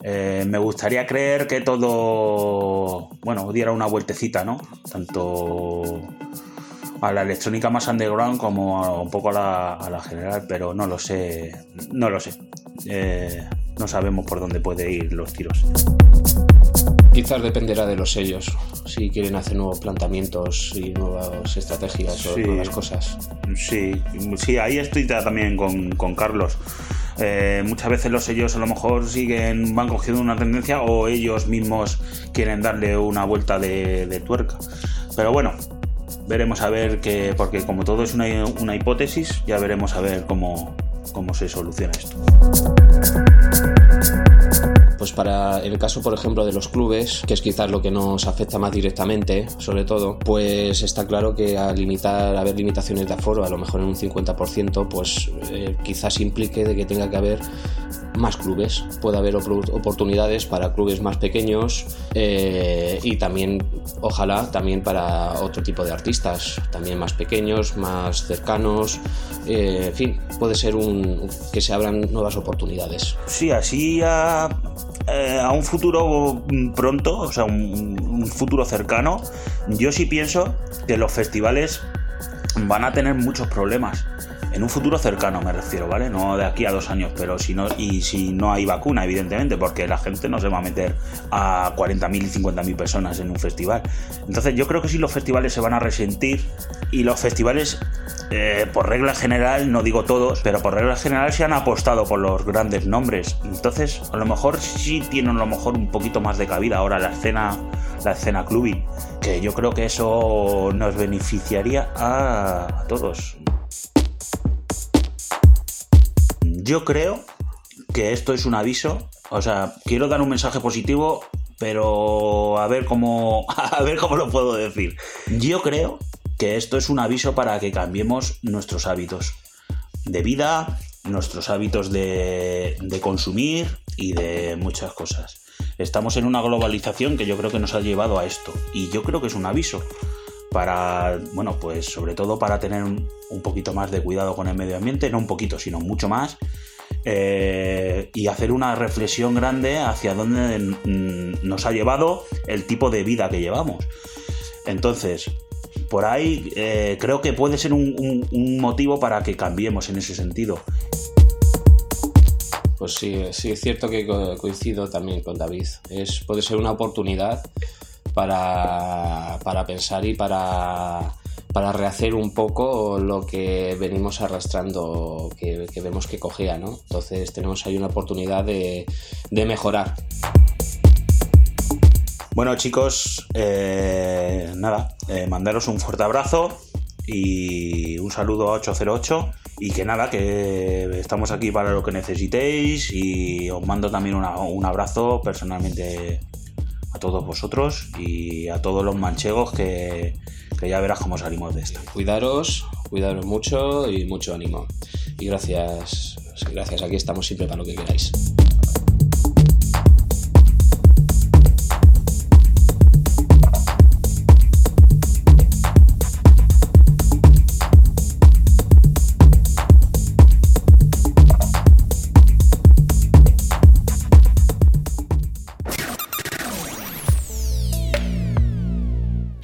Eh, me gustaría creer que todo, bueno, diera una vueltecita, ¿no? Tanto a la electrónica más underground como un poco a la, general, pero no lo sé, no lo sé. Eh, no sabemos por dónde puede ir los tiros. Quizás dependerá de los sellos, si quieren hacer nuevos planteamientos y nuevas estrategias o nuevas cosas. Sí, sí, ahí estoy también con, Carlos. Eh, muchas veces los sellos a lo mejor siguen, van cogiendo una tendencia o ellos mismos quieren darle una vuelta de tuerca. Pero bueno, veremos a ver que, porque como todo es una, hipótesis, ya veremos a ver cómo, cómo se soluciona esto. Pues para el caso, por ejemplo, de los clubes, que es quizás lo que nos afecta más directamente, sobre todo, pues está claro que a limitar, haber limitaciones de aforo, a lo mejor en un 50%, pues eh, quizás implique de que tenga que haber más clubes. Puede haber oportunidades para clubes más pequeños eh, y también, ojalá, también para otro tipo de artistas, también más pequeños, más cercanos. Eh, en fin, puede ser un, que se abran nuevas oportunidades. Sí, así a, eh, a un futuro pronto, o sea, un futuro cercano, yo sí pienso que los festivales van a tener muchos problemas en un futuro cercano me refiero, ¿vale? No de aquí a dos años, pero si no, y si no hay vacuna, evidentemente, porque la gente no se va a meter a 40.000 y 50.000 personas en un festival. Entonces yo creo que sí los festivales se van a resentir y los festivales, eh, por regla general, no digo todos, pero por regla general se han apostado por los grandes nombres. Entonces a lo mejor sí tienen a lo mejor un poquito más de cabida ahora la escena, la escena clubing, que yo creo que eso nos beneficiaría a todos. Yo creo que esto es un aviso. O sea, quiero dar un mensaje positivo, pero a ver cómo. (laughs) A ver cómo lo puedo decir. Yo creo que esto es un aviso para que cambiemos nuestros hábitos de vida, nuestros hábitos de, de consumir y de muchas cosas. Estamos en una globalización que yo creo que nos ha llevado a esto. Y yo creo que es un aviso para, bueno, pues sobre todo para tener un, poquito más de cuidado con el medio ambiente, no un poquito, sino mucho más, eh, y hacer una reflexión grande hacia dónde nos ha llevado el tipo de vida que llevamos. Entonces, por ahí eh, creo que puede ser un, motivo para que cambiemos en ese sentido. Pues sí, sí, es cierto que coincido también con David. Es, puede ser una oportunidad para, para pensar y para, para rehacer un poco lo que venimos arrastrando, que, vemos que cogea, ¿no? Entonces tenemos ahí una oportunidad de, de mejorar. Bueno chicos, eh, nada, eh, mandaros un fuerte abrazo y un saludo a 808 y que nada, que estamos aquí para lo que necesitéis y os mando también un abrazo personalmente todos vosotros y a todos los manchegos que, que ya verás cómo salimos de esto. Cuidaros, cuidaros mucho y mucho ánimo. Y gracias, gracias, aquí estamos siempre para lo que queráis.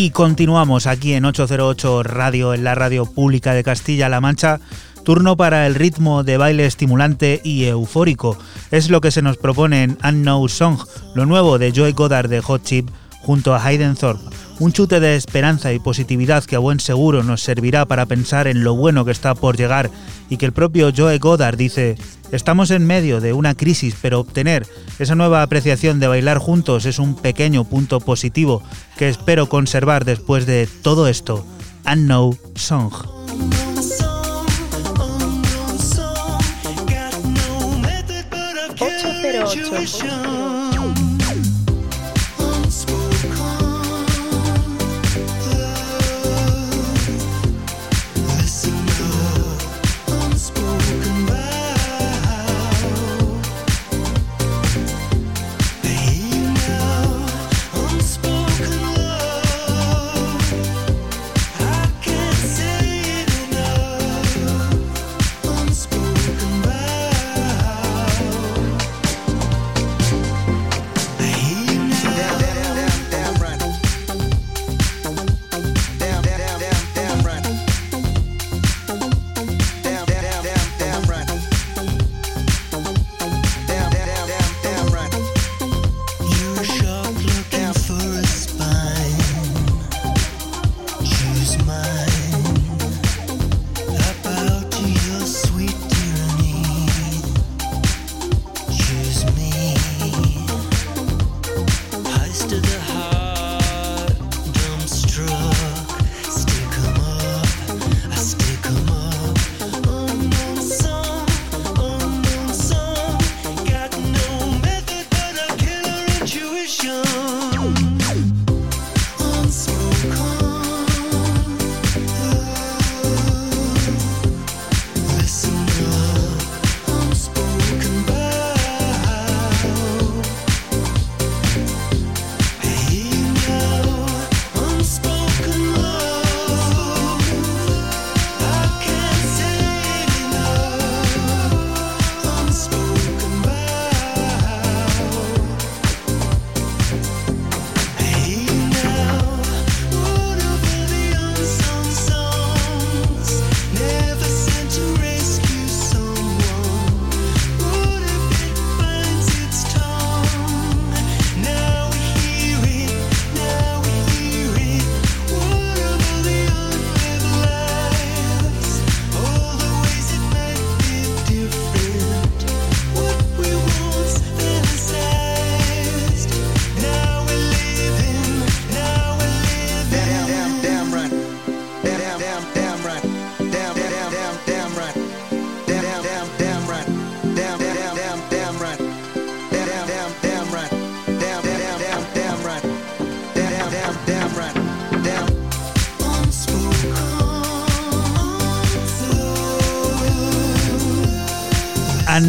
Y continuamos aquí en 808 Radio, en la radio pública de Castilla-La Mancha. Turno para el ritmo de baile estimulante y eufórico. Es lo que se nos propone en Unknown Song, lo nuevo de Joy Goddard de Hot Chip junto a Hayden Thorpe. Un chute de esperanza y positividad que a buen seguro nos servirá para pensar en lo bueno que está por llegar y que el propio Joe Goddard dice, estamos en medio de una crisis, pero obtener esa nueva apreciación de bailar juntos es un pequeño punto positivo que espero conservar después de todo esto. Unknown Song.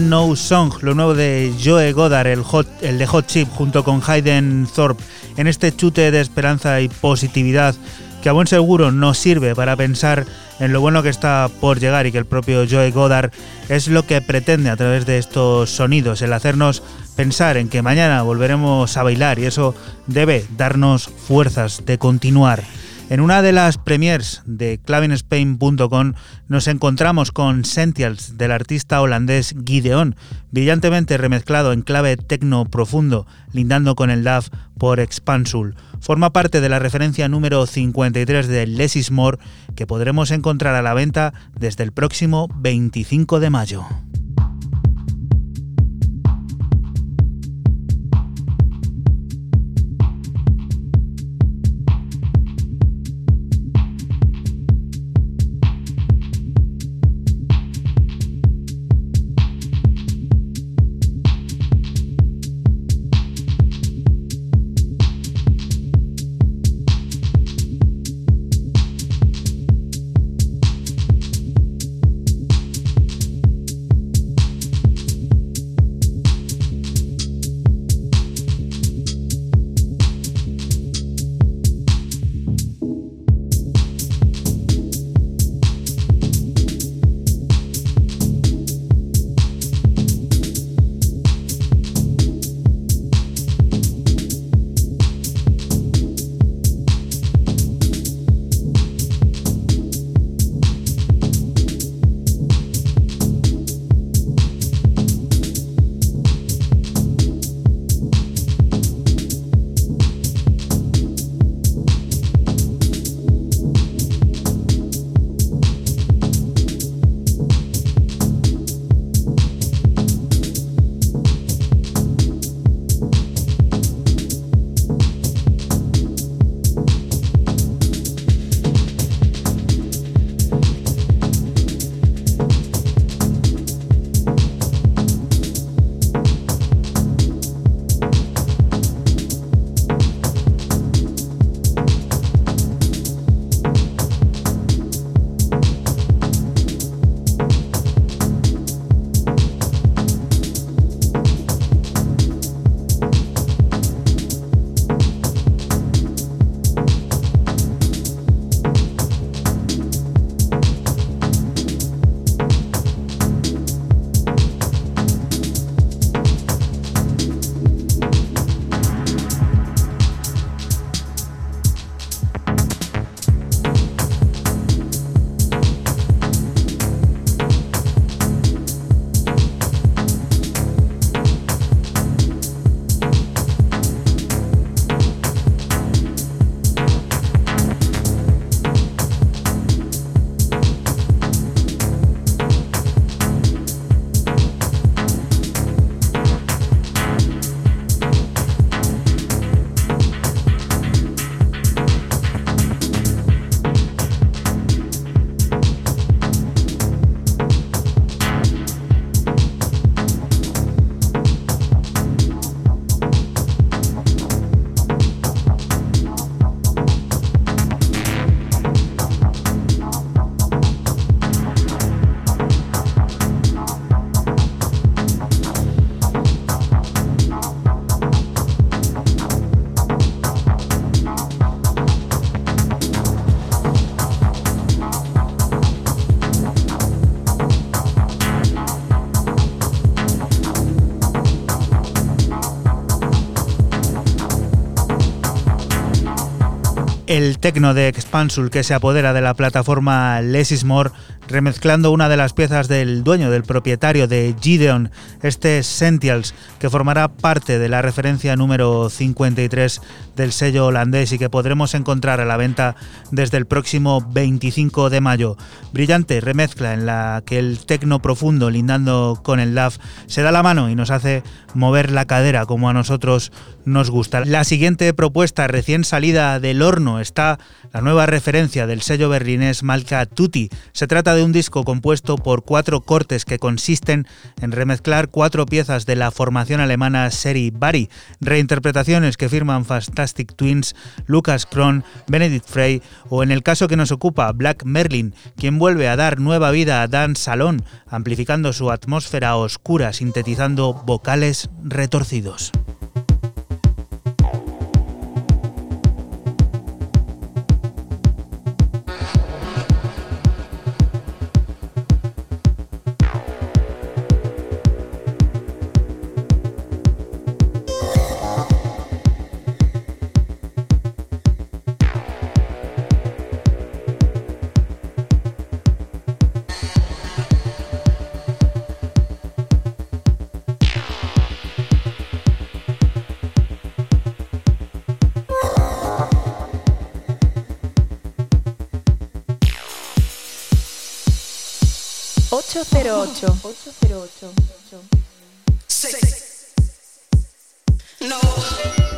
No Song, lo nuevo de Joe Goddard, el, el de Hot Chip, junto con Hayden Thorpe, en este chute de esperanza y positividad que a buen seguro nos sirve para pensar en lo bueno que está por llegar y que el propio Joe Goddard es lo que pretende a través de estos sonidos, el hacernos pensar en que mañana volveremos a bailar y eso debe darnos fuerzas de continuar. En una de las premiers de clavinspain.com nos encontramos con Sentials del artista holandés Gideon, brillantemente remezclado en clave tecno profundo, lindando con el DAF por Expansul. Forma parte de la referencia número 53 de Less is More que podremos encontrar a la venta desde el próximo 25 de mayo. El tecno de Expansul que se apodera de la plataforma Less More, remezclando una de las piezas del dueño, del propietario de Gideon, este Sentials, que formará parte de la referencia número 53 del sello holandés y que podremos encontrar a la venta desde el próximo 25 de mayo. Brillante remezcla en la que el tecno profundo, lindando con el DAF, se da la mano y nos hace mover la cadera como a nosotros nos gusta. La siguiente propuesta recién salida del horno está la nueva referencia del sello berlinés Malka Tutti. Se trata de un disco compuesto por cuatro cortes que consisten en remezclar cuatro piezas de la formación alemana Seri Bari, reinterpretaciones que firman Fantastic Twins, Lucas Kron, Benedict Frey o en el caso que nos ocupa Black Merlin, quien vuelve a dar nueva vida a Dan Salón, amplificando su atmósfera oscura sintetizando vocales retorcidos. 808. 808. No.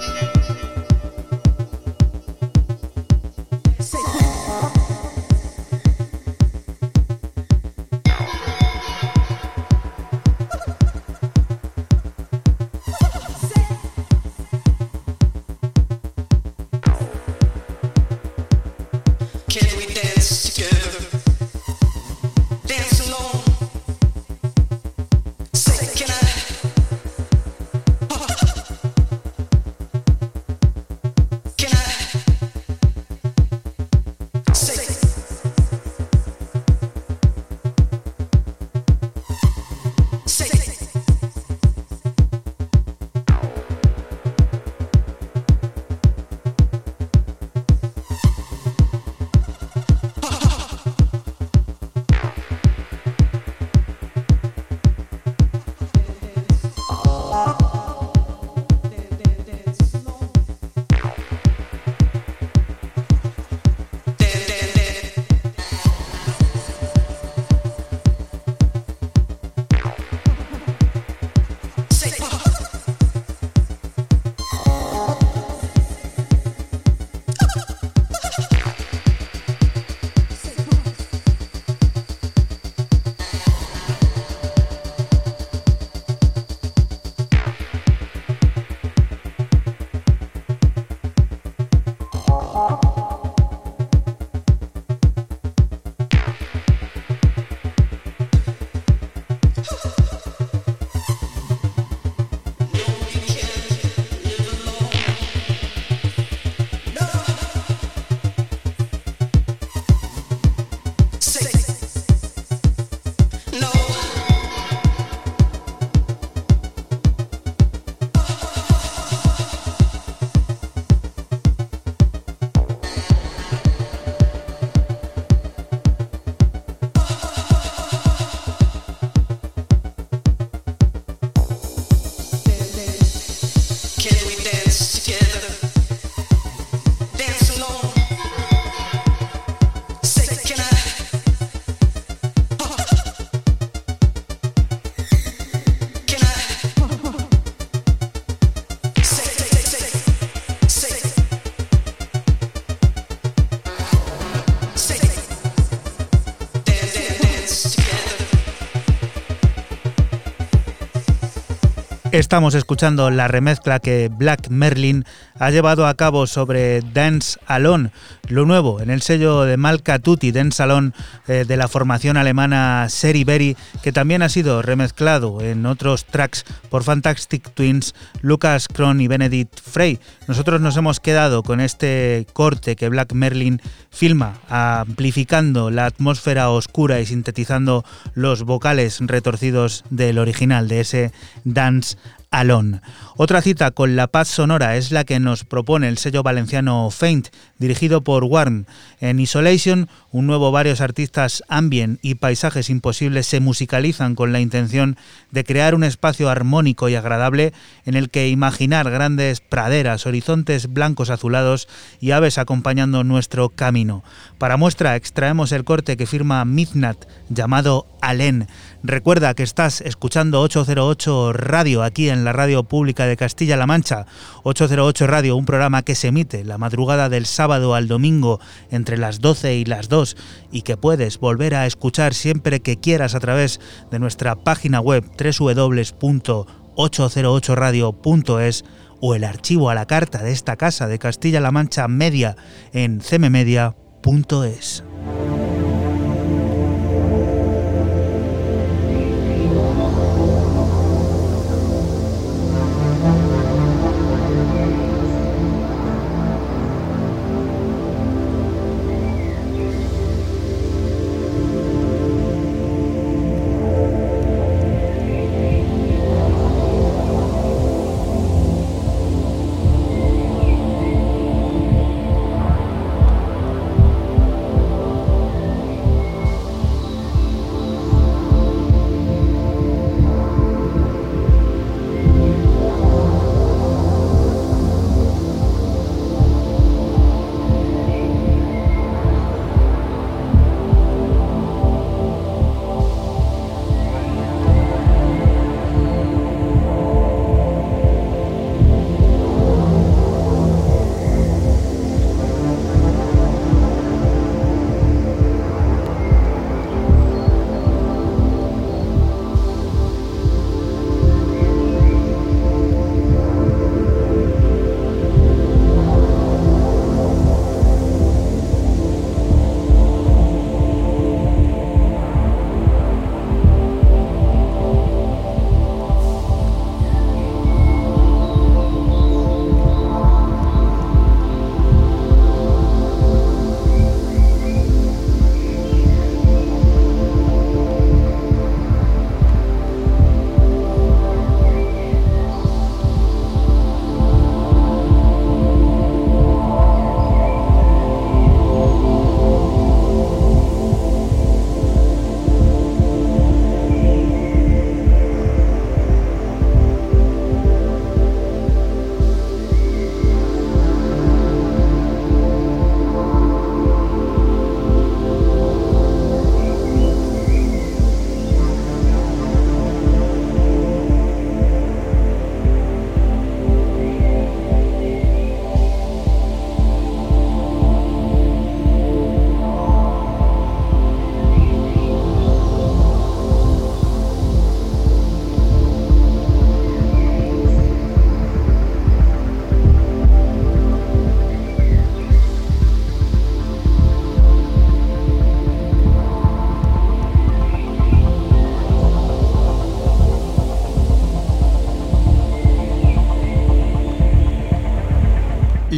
Estamos escuchando la remezcla que Black Merlin ha llevado a cabo sobre Dance Alone, lo nuevo en el sello de Malka Tutti Dance Alone eh, de la formación alemana Seri Berry, que también ha sido remezclado en otros tracks por Fantastic Twins, Lucas Kron y Benedict Frey. Nosotros nos hemos quedado con este corte que Black Merlin filma, amplificando la atmósfera oscura y sintetizando los vocales retorcidos del original, de ese Dance Alone. Otra cita con la paz sonora es la que nos propone el sello valenciano Faint, dirigido por Warm. En Isolation, un nuevo varios artistas ambient y paisajes imposibles se musicalizan con la intención de crear un espacio armónico y agradable en el que imaginar grandes praderas, horizontes blancos azulados y aves acompañando nuestro camino. Para muestra extraemos el corte que firma Midnat llamado Alen. Recuerda que estás escuchando 808 Radio aquí en la radio pública de Castilla-La Mancha. 808 Radio, un programa que se emite la madrugada del sábado al domingo entre las 12 y las 2 y que puedes volver a escuchar siempre que quieras a través de nuestra página web www.808radio.es o el archivo a la carta de esta casa de Castilla-La Mancha Media en cmmedia.es.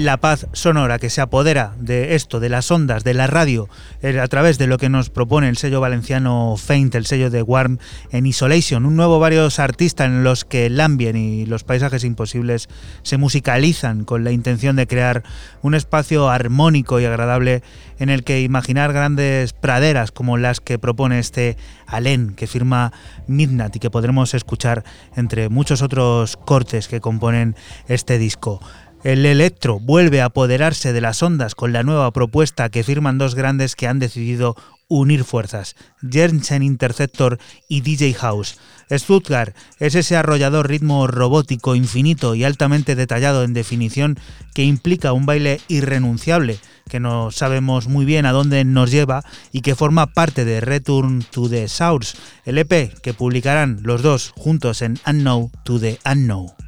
la paz sonora que se apodera de esto, de las ondas, de la radio, eh, a través de lo que nos propone el sello valenciano Faint, el sello de Warm en Isolation, un nuevo varios artistas en los que el ambient y los paisajes imposibles se musicalizan con la intención de crear un espacio armónico y agradable en el que imaginar grandes praderas como las que propone este Alén que firma Midnight y que podremos escuchar entre muchos otros cortes que componen este disco. El electro vuelve a apoderarse de las ondas con la nueva propuesta que firman dos grandes que han decidido unir fuerzas, Jensen Interceptor y DJ House. Stuttgart es ese arrollador ritmo robótico infinito y altamente detallado en definición que implica un baile irrenunciable, que no sabemos muy bien a dónde nos lleva y que forma parte de Return to the Source, el EP que publicarán los dos juntos en Unknown to the Unknown.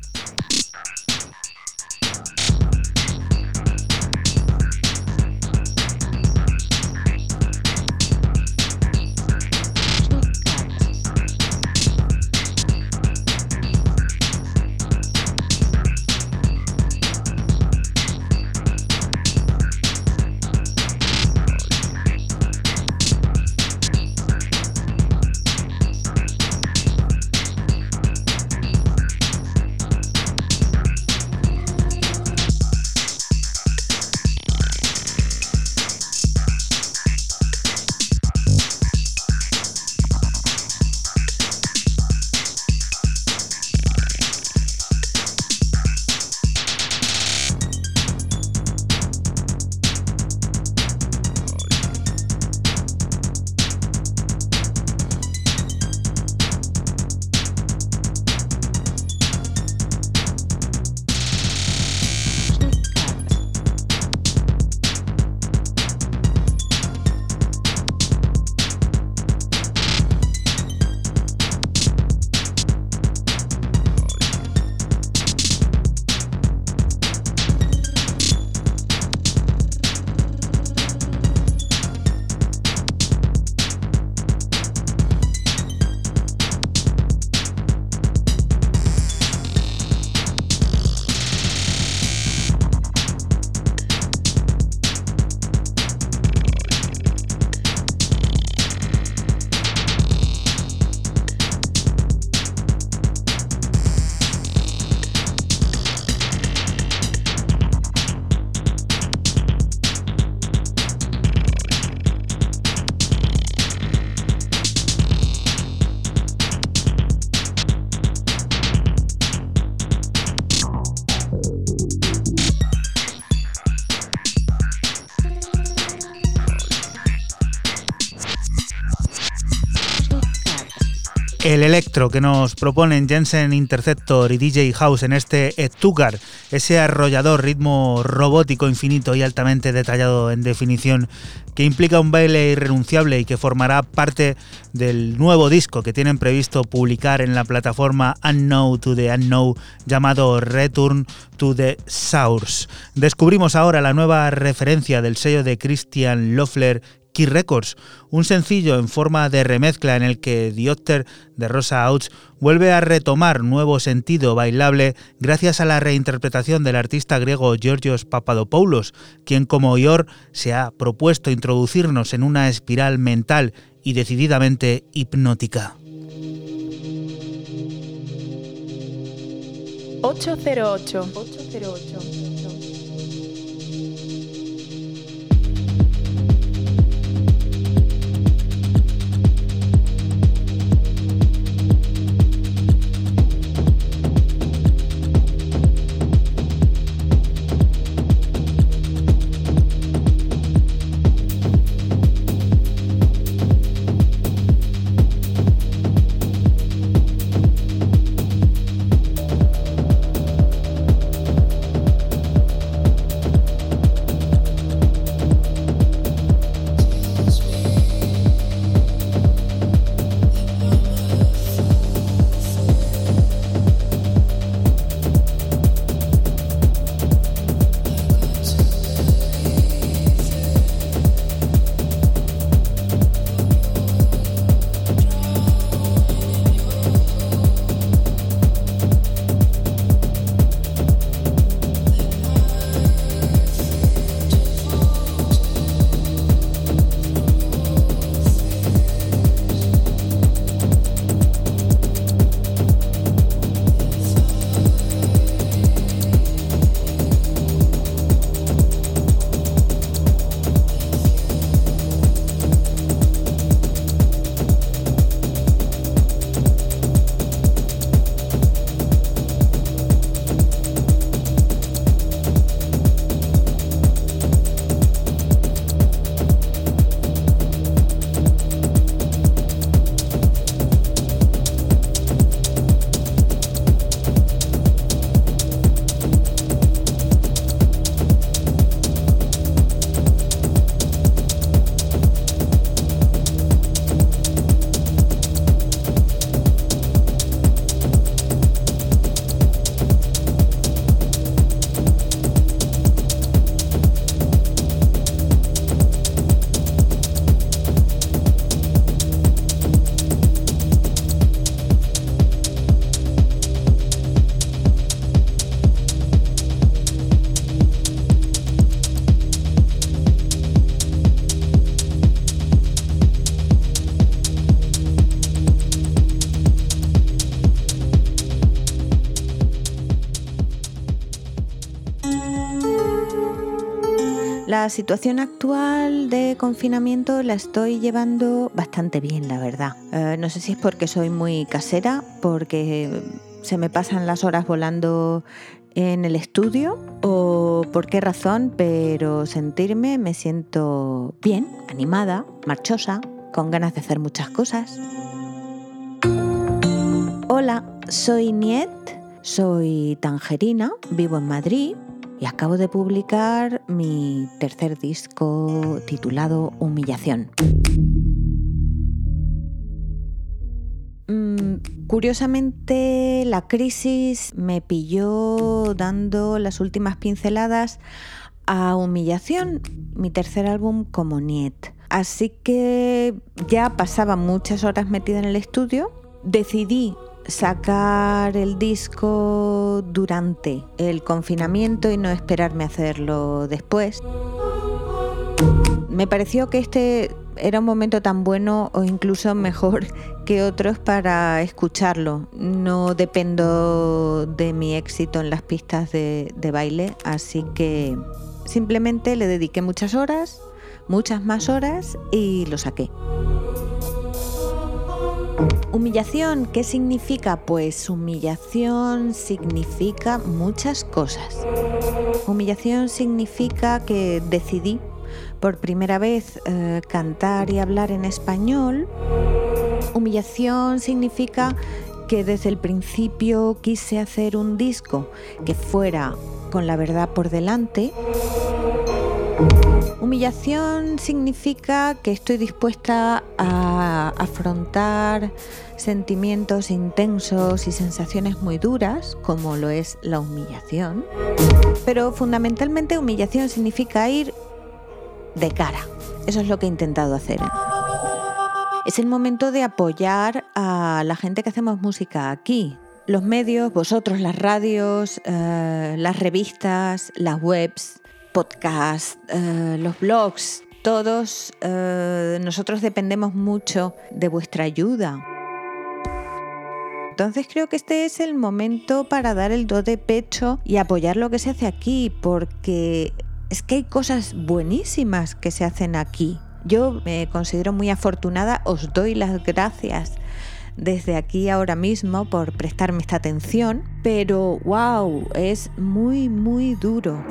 El electro que nos proponen Jensen Interceptor y DJ House en este Stuttgart, ese arrollador ritmo robótico infinito y altamente detallado en definición que implica un baile irrenunciable y que formará parte del nuevo disco que tienen previsto publicar en la plataforma Unknown to the Unknown llamado Return to the Source. Descubrimos ahora la nueva referencia del sello de Christian Loeffler Key Records, un sencillo en forma de remezcla en el que Diopter de Rosa Outs vuelve a retomar nuevo sentido bailable gracias a la reinterpretación del artista griego Georgios Papadopoulos, quien como Ior se ha propuesto introducirnos en una espiral mental y decididamente hipnótica. 808 808 La situación actual de confinamiento la estoy llevando bastante bien, la verdad. Eh, no sé si es porque soy muy casera, porque se me pasan las horas volando en el estudio o por qué razón, pero sentirme me siento bien, animada, marchosa, con ganas de hacer muchas cosas. Hola, soy Niet, soy tangerina, vivo en Madrid acabo de publicar mi tercer disco titulado Humillación. Mm, curiosamente, la crisis me pilló dando las últimas pinceladas a Humillación, mi tercer álbum como Niet. Así que ya pasaba muchas horas metida en el estudio. Decidí sacar el disco durante el confinamiento y no esperarme a hacerlo después. Me pareció que este era un momento tan bueno o incluso mejor (laughs) que otros para escucharlo. No dependo de mi éxito en las pistas de, de baile, así que simplemente le dediqué muchas horas, muchas más horas y lo saqué. Humillación, ¿qué significa? Pues humillación significa muchas cosas. Humillación significa que decidí por primera vez eh, cantar y hablar en español. Humillación significa que desde el principio quise hacer un disco que fuera con la verdad por delante. Humillación significa que estoy dispuesta a afrontar sentimientos intensos y sensaciones muy duras, como lo es la humillación. Pero fundamentalmente humillación significa ir de cara. Eso es lo que he intentado hacer. Es el momento de apoyar a la gente que hacemos música aquí. Los medios, vosotros, las radios, eh, las revistas, las webs, podcasts, eh, los blogs, todos eh, nosotros dependemos mucho de vuestra ayuda. Entonces creo que este es el momento para dar el do de pecho y apoyar lo que se hace aquí, porque es que hay cosas buenísimas que se hacen aquí. Yo me considero muy afortunada, os doy las gracias desde aquí ahora mismo por prestarme esta atención, pero wow, es muy, muy duro.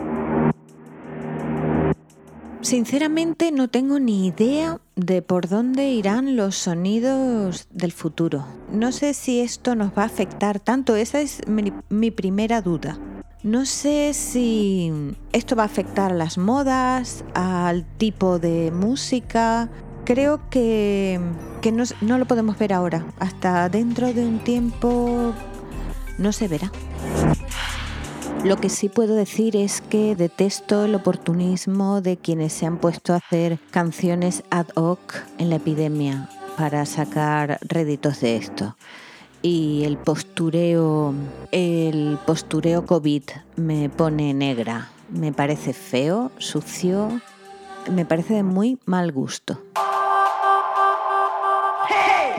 Sinceramente no tengo ni idea de por dónde irán los sonidos del futuro. No sé si esto nos va a afectar tanto, esa es mi, primera duda. No sé si esto va a afectar a las modas, al tipo de música. Creo que, no, no lo podemos ver ahora. Hasta dentro de un tiempo no se verá. Lo que sí puedo decir es que detesto el oportunismo de quienes se han puesto a hacer canciones ad hoc en la epidemia para sacar réditos de esto. Y el postureo, el postureo COVID me pone negra. Me parece feo, sucio, me parece de muy mal gusto.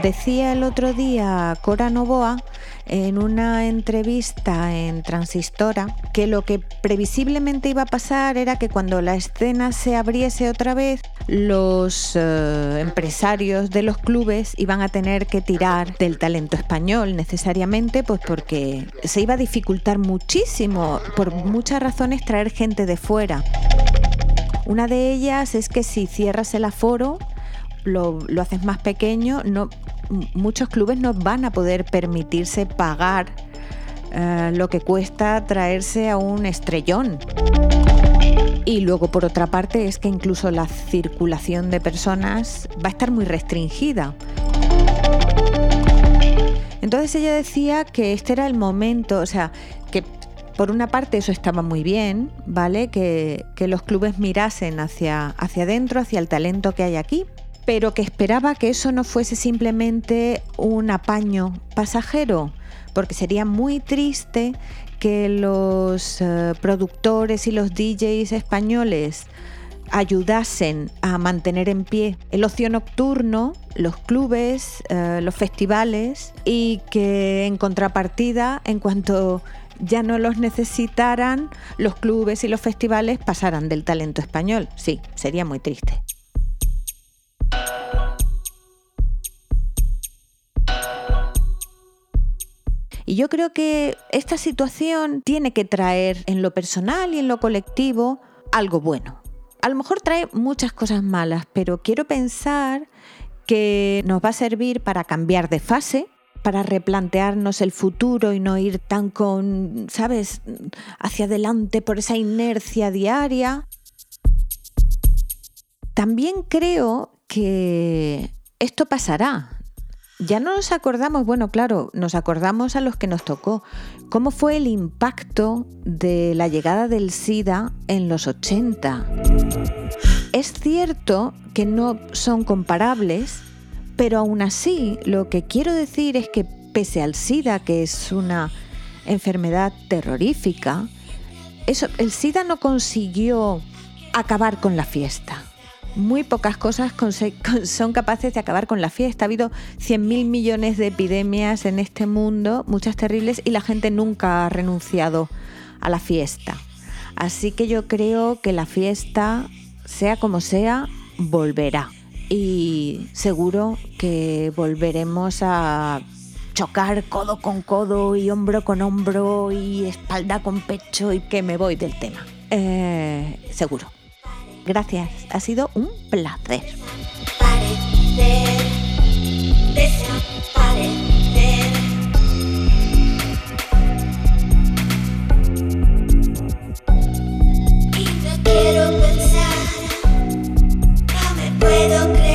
Decía el otro día Cora Novoa en una entrevista en Transistora que lo que previsiblemente iba a pasar era que cuando la escena se abriese otra vez, los eh, empresarios de los clubes iban a tener que tirar del talento español necesariamente, pues porque se iba a dificultar muchísimo, por muchas razones, traer gente de fuera. Una de ellas es que si cierras el aforo, lo, lo haces más pequeño, no, muchos clubes no van a poder permitirse pagar eh, lo que cuesta traerse a un estrellón. Y luego, por otra parte, es que incluso la circulación de personas va a estar muy restringida. Entonces ella decía que este era el momento, o sea, que por una parte eso estaba muy bien, ¿vale? Que, que los clubes mirasen hacia, hacia adentro, hacia el talento que hay aquí, pero que esperaba que eso no fuese simplemente un apaño pasajero, porque sería muy triste que los eh, productores y los DJs españoles ayudasen a mantener en pie el ocio nocturno, los clubes, eh, los festivales y que en contrapartida, en cuanto ya no los necesitaran, los clubes y los festivales pasaran del talento español. Sí, sería muy triste. Y yo creo que esta situación tiene que traer en lo personal y en lo colectivo algo bueno. A lo mejor trae muchas cosas malas, pero quiero pensar que nos va a servir para cambiar de fase, para replantearnos el futuro y no ir tan con, ¿sabes?, hacia adelante por esa inercia diaria. También creo que esto pasará. Ya no nos acordamos, bueno, claro, nos acordamos a los que nos tocó. ¿Cómo fue el impacto de la llegada del SIDA en los 80? Es cierto que no son comparables, pero aún así lo que quiero decir es que pese al SIDA, que es una enfermedad terrorífica, eso, el SIDA no consiguió acabar con la fiesta muy pocas cosas son capaces de acabar con la fiesta. Ha habido 100.000 millones de epidemias en este mundo, muchas terribles, y la gente nunca ha renunciado a la fiesta. Así que yo creo que la fiesta, sea como sea, volverá. Y seguro que volveremos a chocar codo con codo y hombro con hombro y espalda con pecho y que me voy del tema. Eh, seguro. Gracias, ha sido un placer. quiero pensar, no me puedo creer.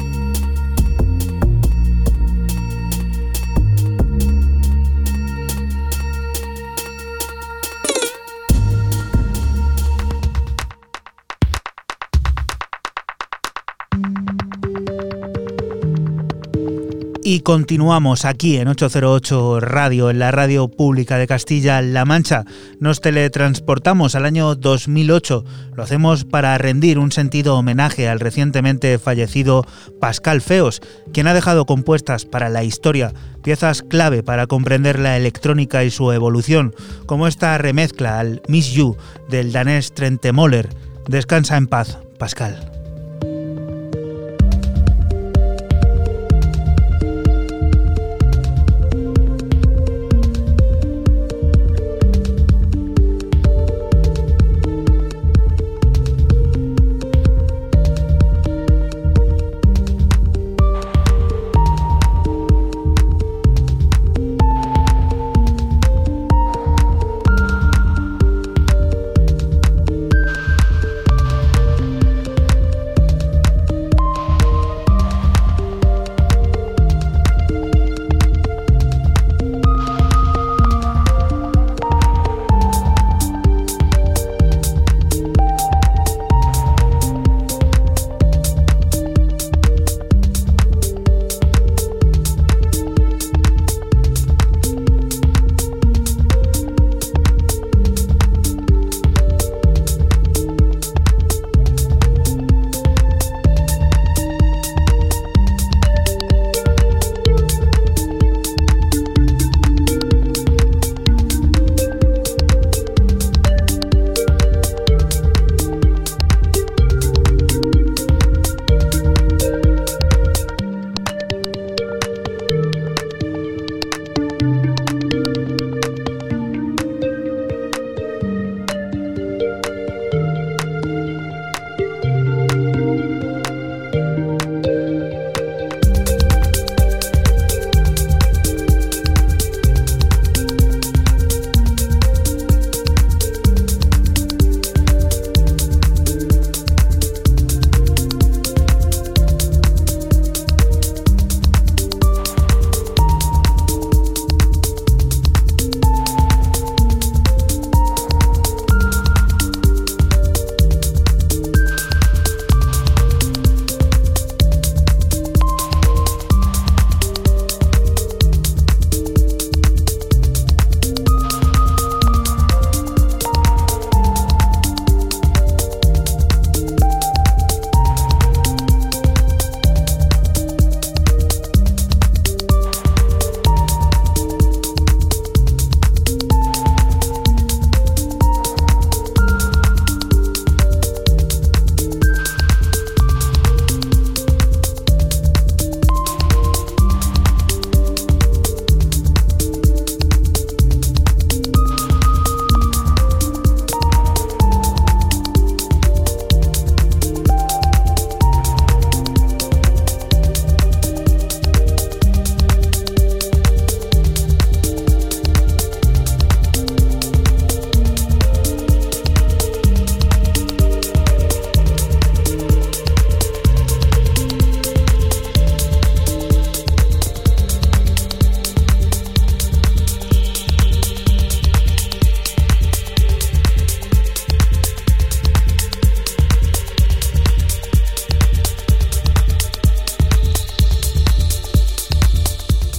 Y continuamos aquí en 808 Radio, en la radio pública de Castilla-La Mancha. Nos teletransportamos al año 2008. Lo hacemos para rendir un sentido homenaje al recientemente fallecido Pascal Feos, quien ha dejado compuestas para la historia piezas clave para comprender la electrónica y su evolución, como esta remezcla al Miss You del danés Trente Moller. Descansa en paz, Pascal.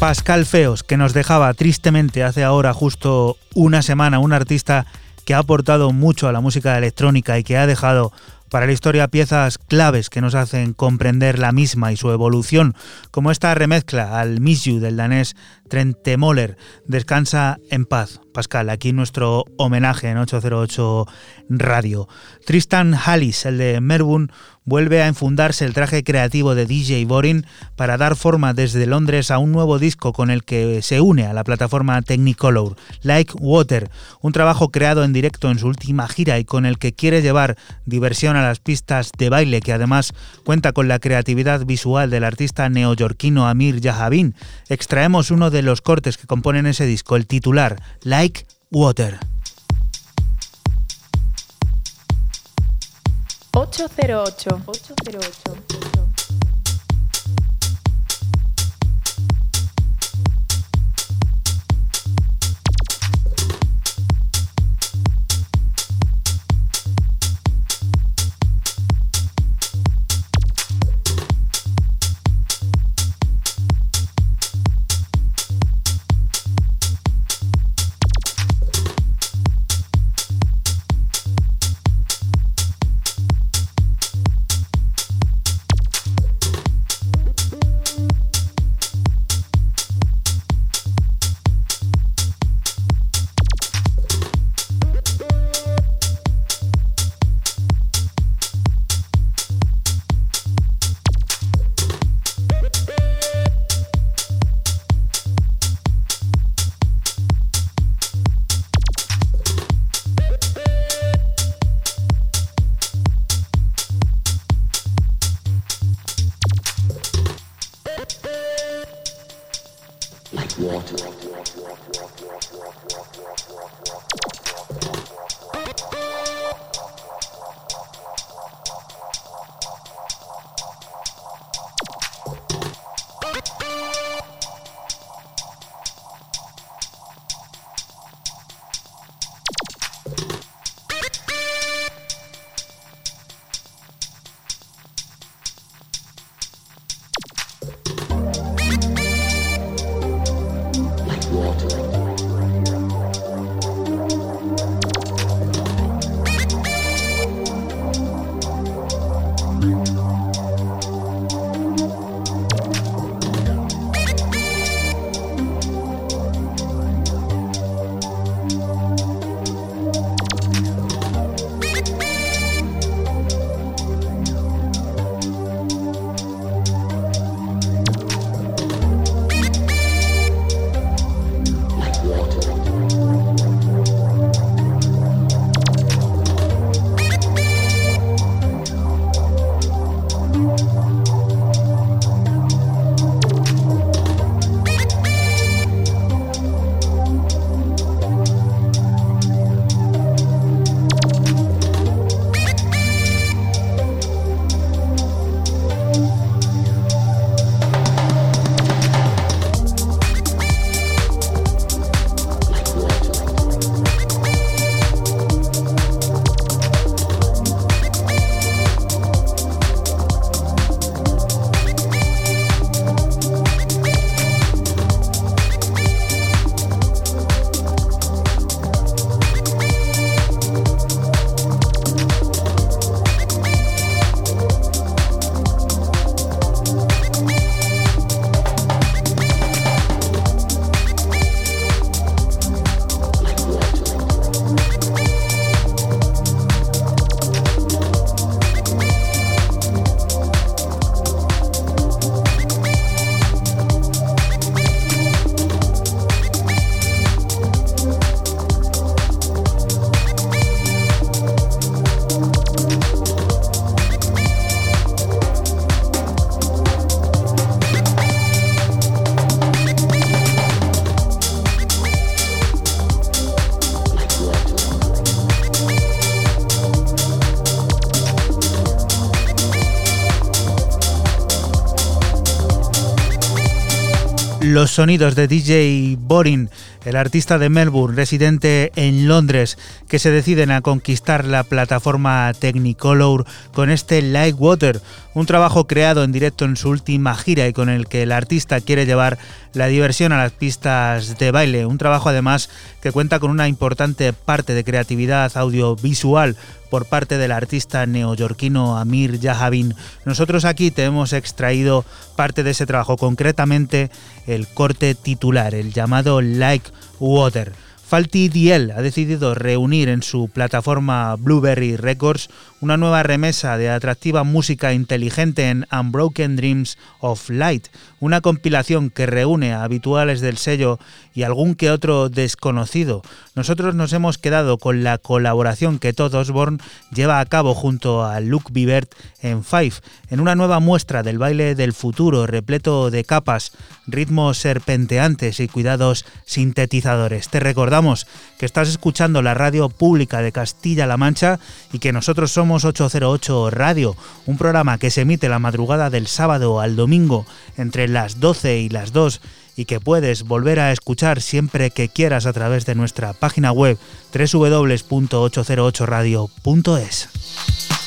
Pascal Feos, que nos dejaba tristemente hace ahora justo una semana, un artista que ha aportado mucho a la música electrónica y que ha dejado para la historia piezas claves que nos hacen comprender la misma y su evolución, como esta remezcla al Miss del danés Trente Moller. Descansa en paz, Pascal. Aquí nuestro homenaje en 808 Radio. Tristan Hallis, el de Melbourne, vuelve a enfundarse el traje creativo de DJ Boring para dar forma desde Londres a un nuevo disco con el que se une a la plataforma Technicolor, Like Water, un trabajo creado en directo en su última gira y con el que quiere llevar diversión a las pistas de baile que además cuenta con la creatividad visual del artista neoyorquino Amir Yahavin. Extraemos uno de los cortes que componen ese disco, el titular, Like Water. 808. 808. Sonidos de DJ Boring, el artista de Melbourne, residente en Londres, que se deciden a conquistar la plataforma Technicolor con este Light Water, un trabajo creado en directo en su última gira y con el que el artista quiere llevar la diversión a las pistas de baile, un trabajo además que cuenta con una importante parte de creatividad audiovisual por parte del artista neoyorquino Amir Yahavin. Nosotros aquí te hemos extraído parte de ese trabajo, concretamente el corte titular, el llamado Like Water. Falti DL ha decidido reunir en su plataforma Blueberry Records una nueva remesa de atractiva música inteligente en Unbroken Dreams of Light, una compilación que reúne a habituales del sello y algún que otro desconocido. Nosotros nos hemos quedado con la colaboración que Todd Osborne lleva a cabo junto a Luke Bibert en Five, en una nueva muestra del baile del futuro repleto de capas, ritmos serpenteantes y cuidados sintetizadores. Te recordamos que estás escuchando la radio pública de Castilla-La Mancha y que nosotros somos 808 Radio, un programa que se emite la madrugada del sábado al domingo entre las 12 y las 2 y que puedes volver a escuchar siempre que quieras a través de nuestra página web www.808radio.es.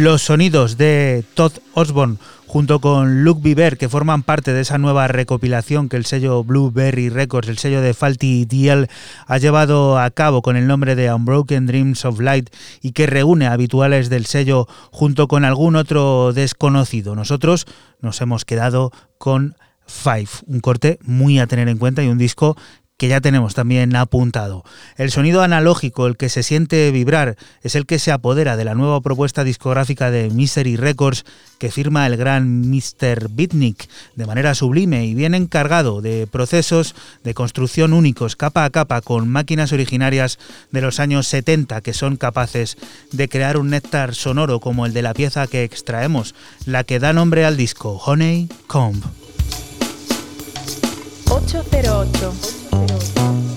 los sonidos de Todd Osborne junto con Luke Bieber, que forman parte de esa nueva recopilación que el sello Blueberry Records, el sello de Falty DL, ha llevado a cabo con el nombre de Unbroken Dreams of Light y que reúne habituales del sello junto con algún otro desconocido. Nosotros nos hemos quedado con Five, un corte muy a tener en cuenta y un disco que ya tenemos también apuntado. El sonido analógico, el que se siente vibrar, es el que se apodera de la nueva propuesta discográfica de Misery Records que firma el gran Mr. Bitnik de manera sublime y bien encargado de procesos de construcción únicos capa a capa con máquinas originarias de los años 70 que son capaces de crear un néctar sonoro como el de la pieza que extraemos, la que da nombre al disco, Honey Comb. 808. 808.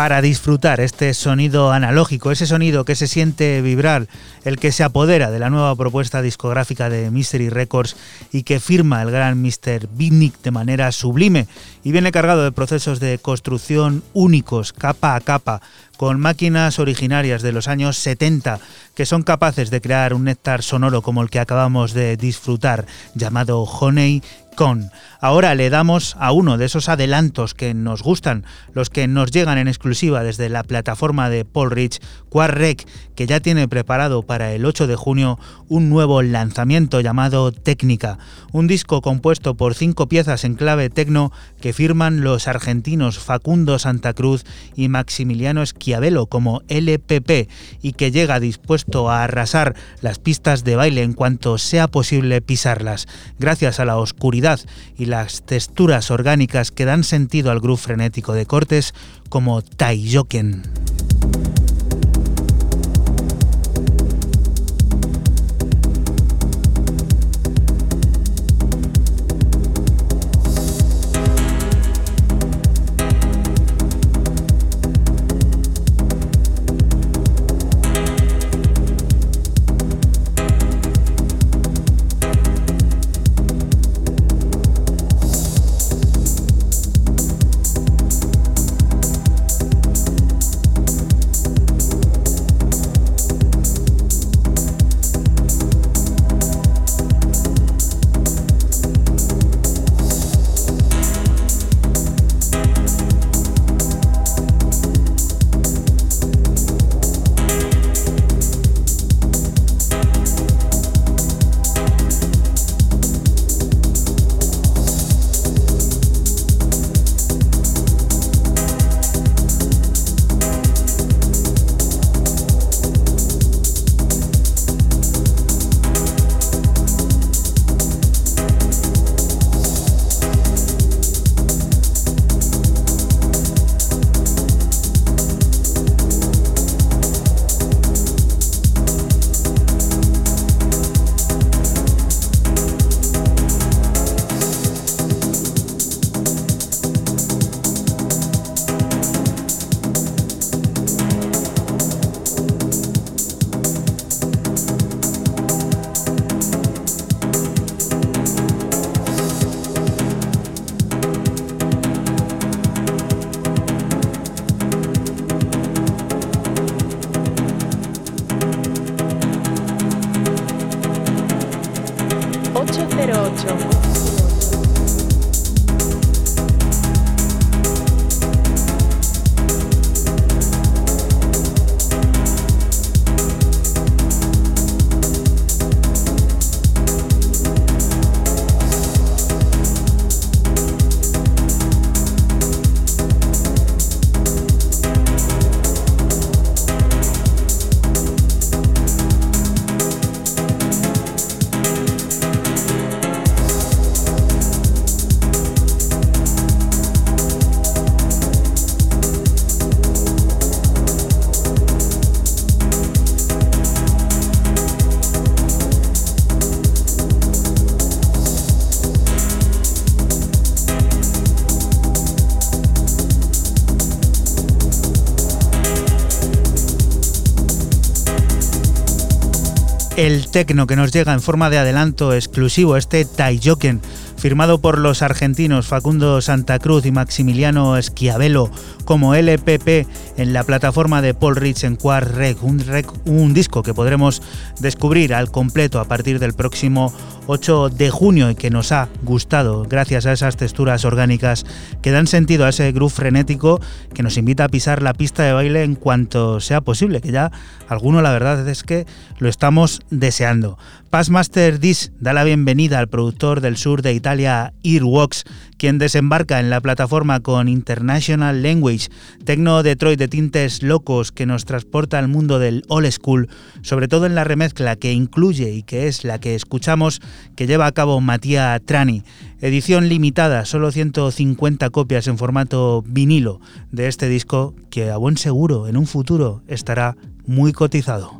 Para disfrutar este sonido analógico, ese sonido que se siente vibrar, el que se apodera de la nueva propuesta discográfica de Mystery Records y que firma el gran Mr. Bitnik de manera sublime y viene cargado de procesos de construcción únicos, capa a capa, con máquinas originarias de los años 70 que son capaces de crear un néctar sonoro como el que acabamos de disfrutar, llamado Honey Con. Ahora le damos a uno de esos adelantos que nos gustan, los que nos llegan en exclusiva desde la plataforma de Paul Rich, Quarrec, que ya tiene preparado para el 8 de junio un nuevo lanzamiento llamado Técnica, un disco compuesto por cinco piezas en clave tecno que firman los argentinos Facundo Santa Cruz y Maximiliano Schiavello como LPP y que llega dispuesto a arrasar las pistas de baile en cuanto sea posible pisarlas, gracias a la oscuridad y las texturas orgánicas que dan sentido al groove frenético de cortes como Taiyoken. El tecno que nos llega en forma de adelanto exclusivo, este Taiyoken, firmado por los argentinos Facundo Santa Cruz y Maximiliano Schiavello como LPP en la plataforma de Paul Rich en Quart Rec, un, disco que podremos descubrir al completo a partir del próximo 8 de junio y que nos ha gustado gracias a esas texturas orgánicas que dan sentido a ese groove frenético que nos invita a pisar la pista de baile en cuanto sea posible, que ya alguno la verdad es que lo estamos deseando. Passmaster Dis da la bienvenida al productor del sur de Italia, Earwax, quien desembarca en la plataforma con International Language, tecno Detroit de tintes locos que nos transporta al mundo del old school, sobre todo en la remezcla que incluye y que es la que escuchamos que lleva a cabo Matías Trani. Edición limitada, solo 150 copias en formato vinilo de este disco que a buen seguro en un futuro estará muy cotizado.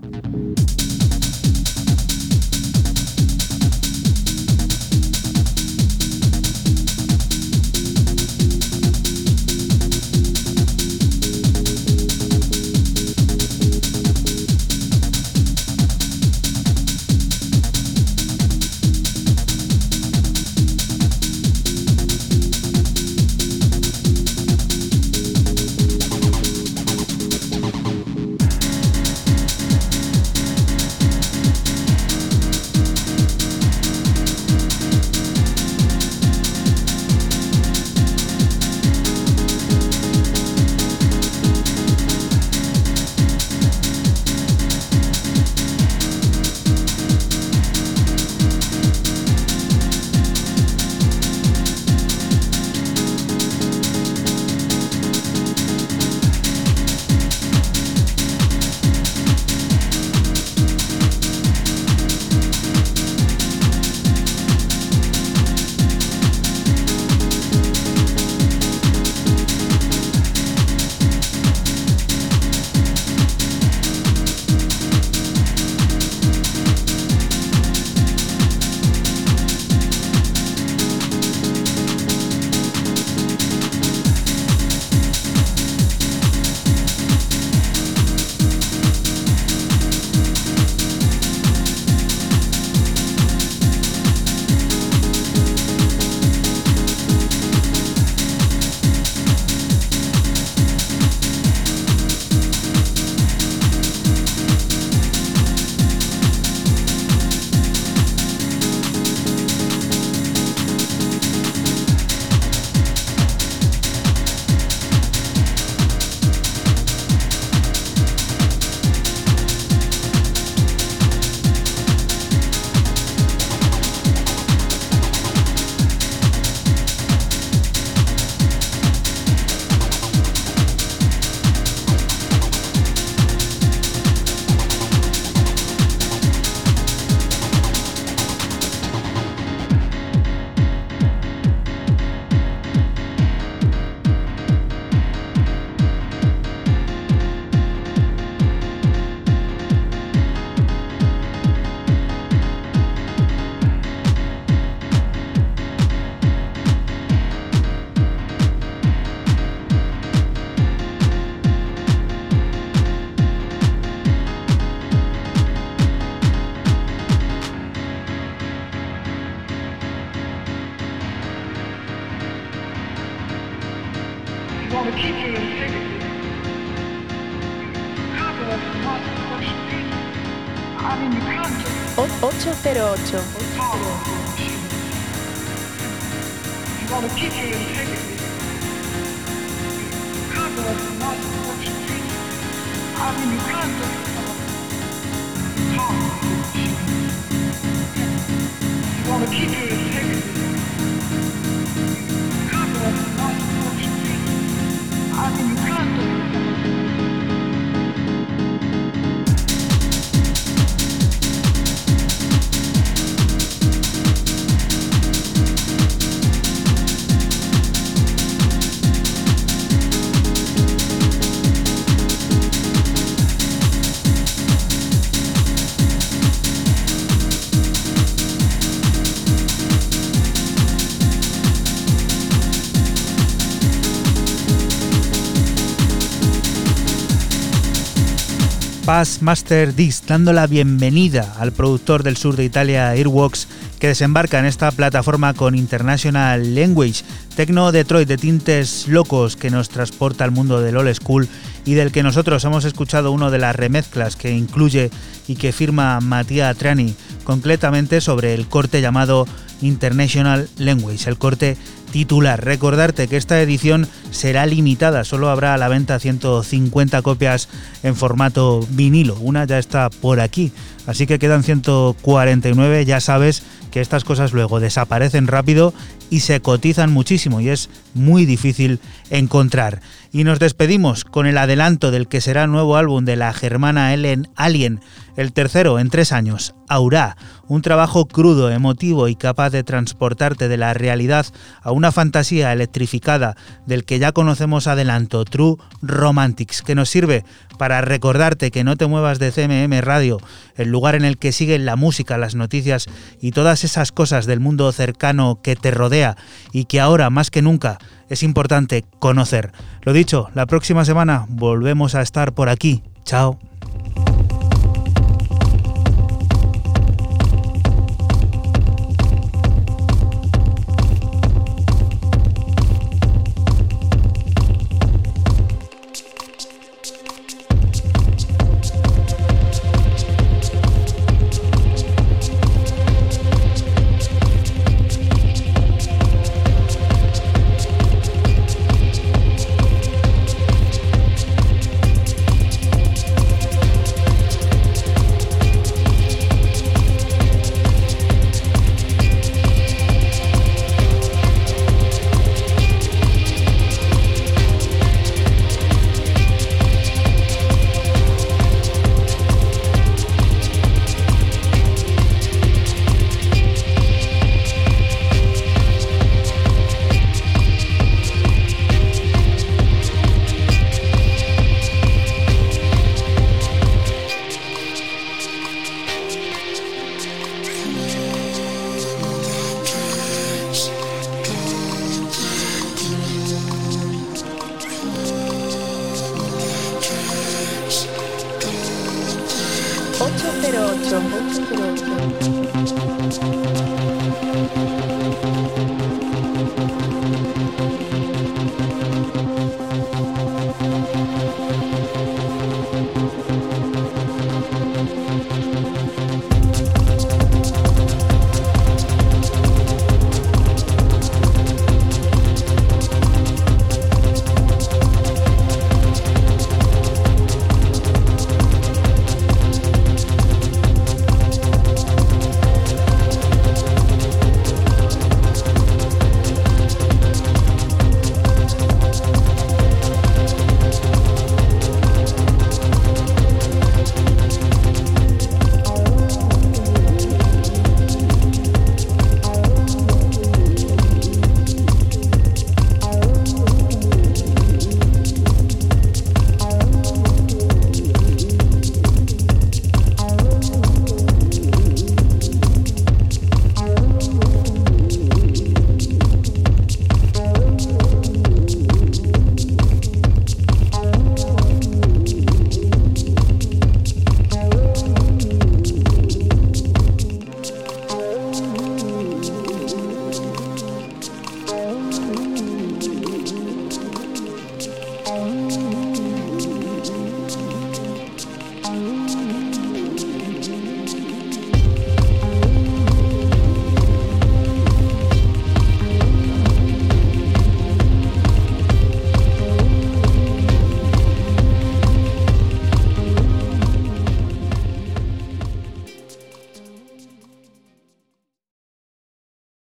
Pass Master Disc, dando la bienvenida al productor del sur de Italia, Earworks, que desembarca en esta plataforma con International Language, Tecno Detroit de tintes locos que nos transporta al mundo del old school y del que nosotros hemos escuchado uno de las remezclas que incluye y que firma Mattia Trani, concretamente sobre el corte llamado International Language, el corte titular. Recordarte que esta edición será limitada, solo habrá a la venta 150 copias en formato vinilo. Una ya está por aquí, así que quedan 149, ya sabes que estas cosas luego desaparecen rápido y se cotizan muchísimo y es muy difícil encontrar. Y nos despedimos con el adelanto del que será nuevo álbum de la germana Ellen Alien, el tercero en tres años, Aura, un trabajo crudo, emotivo y capaz de transportarte de la realidad a una fantasía electrificada del que ya conocemos adelanto, True Romantics, que nos sirve para recordarte que no te muevas de CMM Radio, el lugar en el que siguen la música, las noticias y todas esas cosas del mundo cercano que te rodea y que ahora más que nunca es importante conocer. Lo dicho, la próxima semana volvemos a estar por aquí. Chao.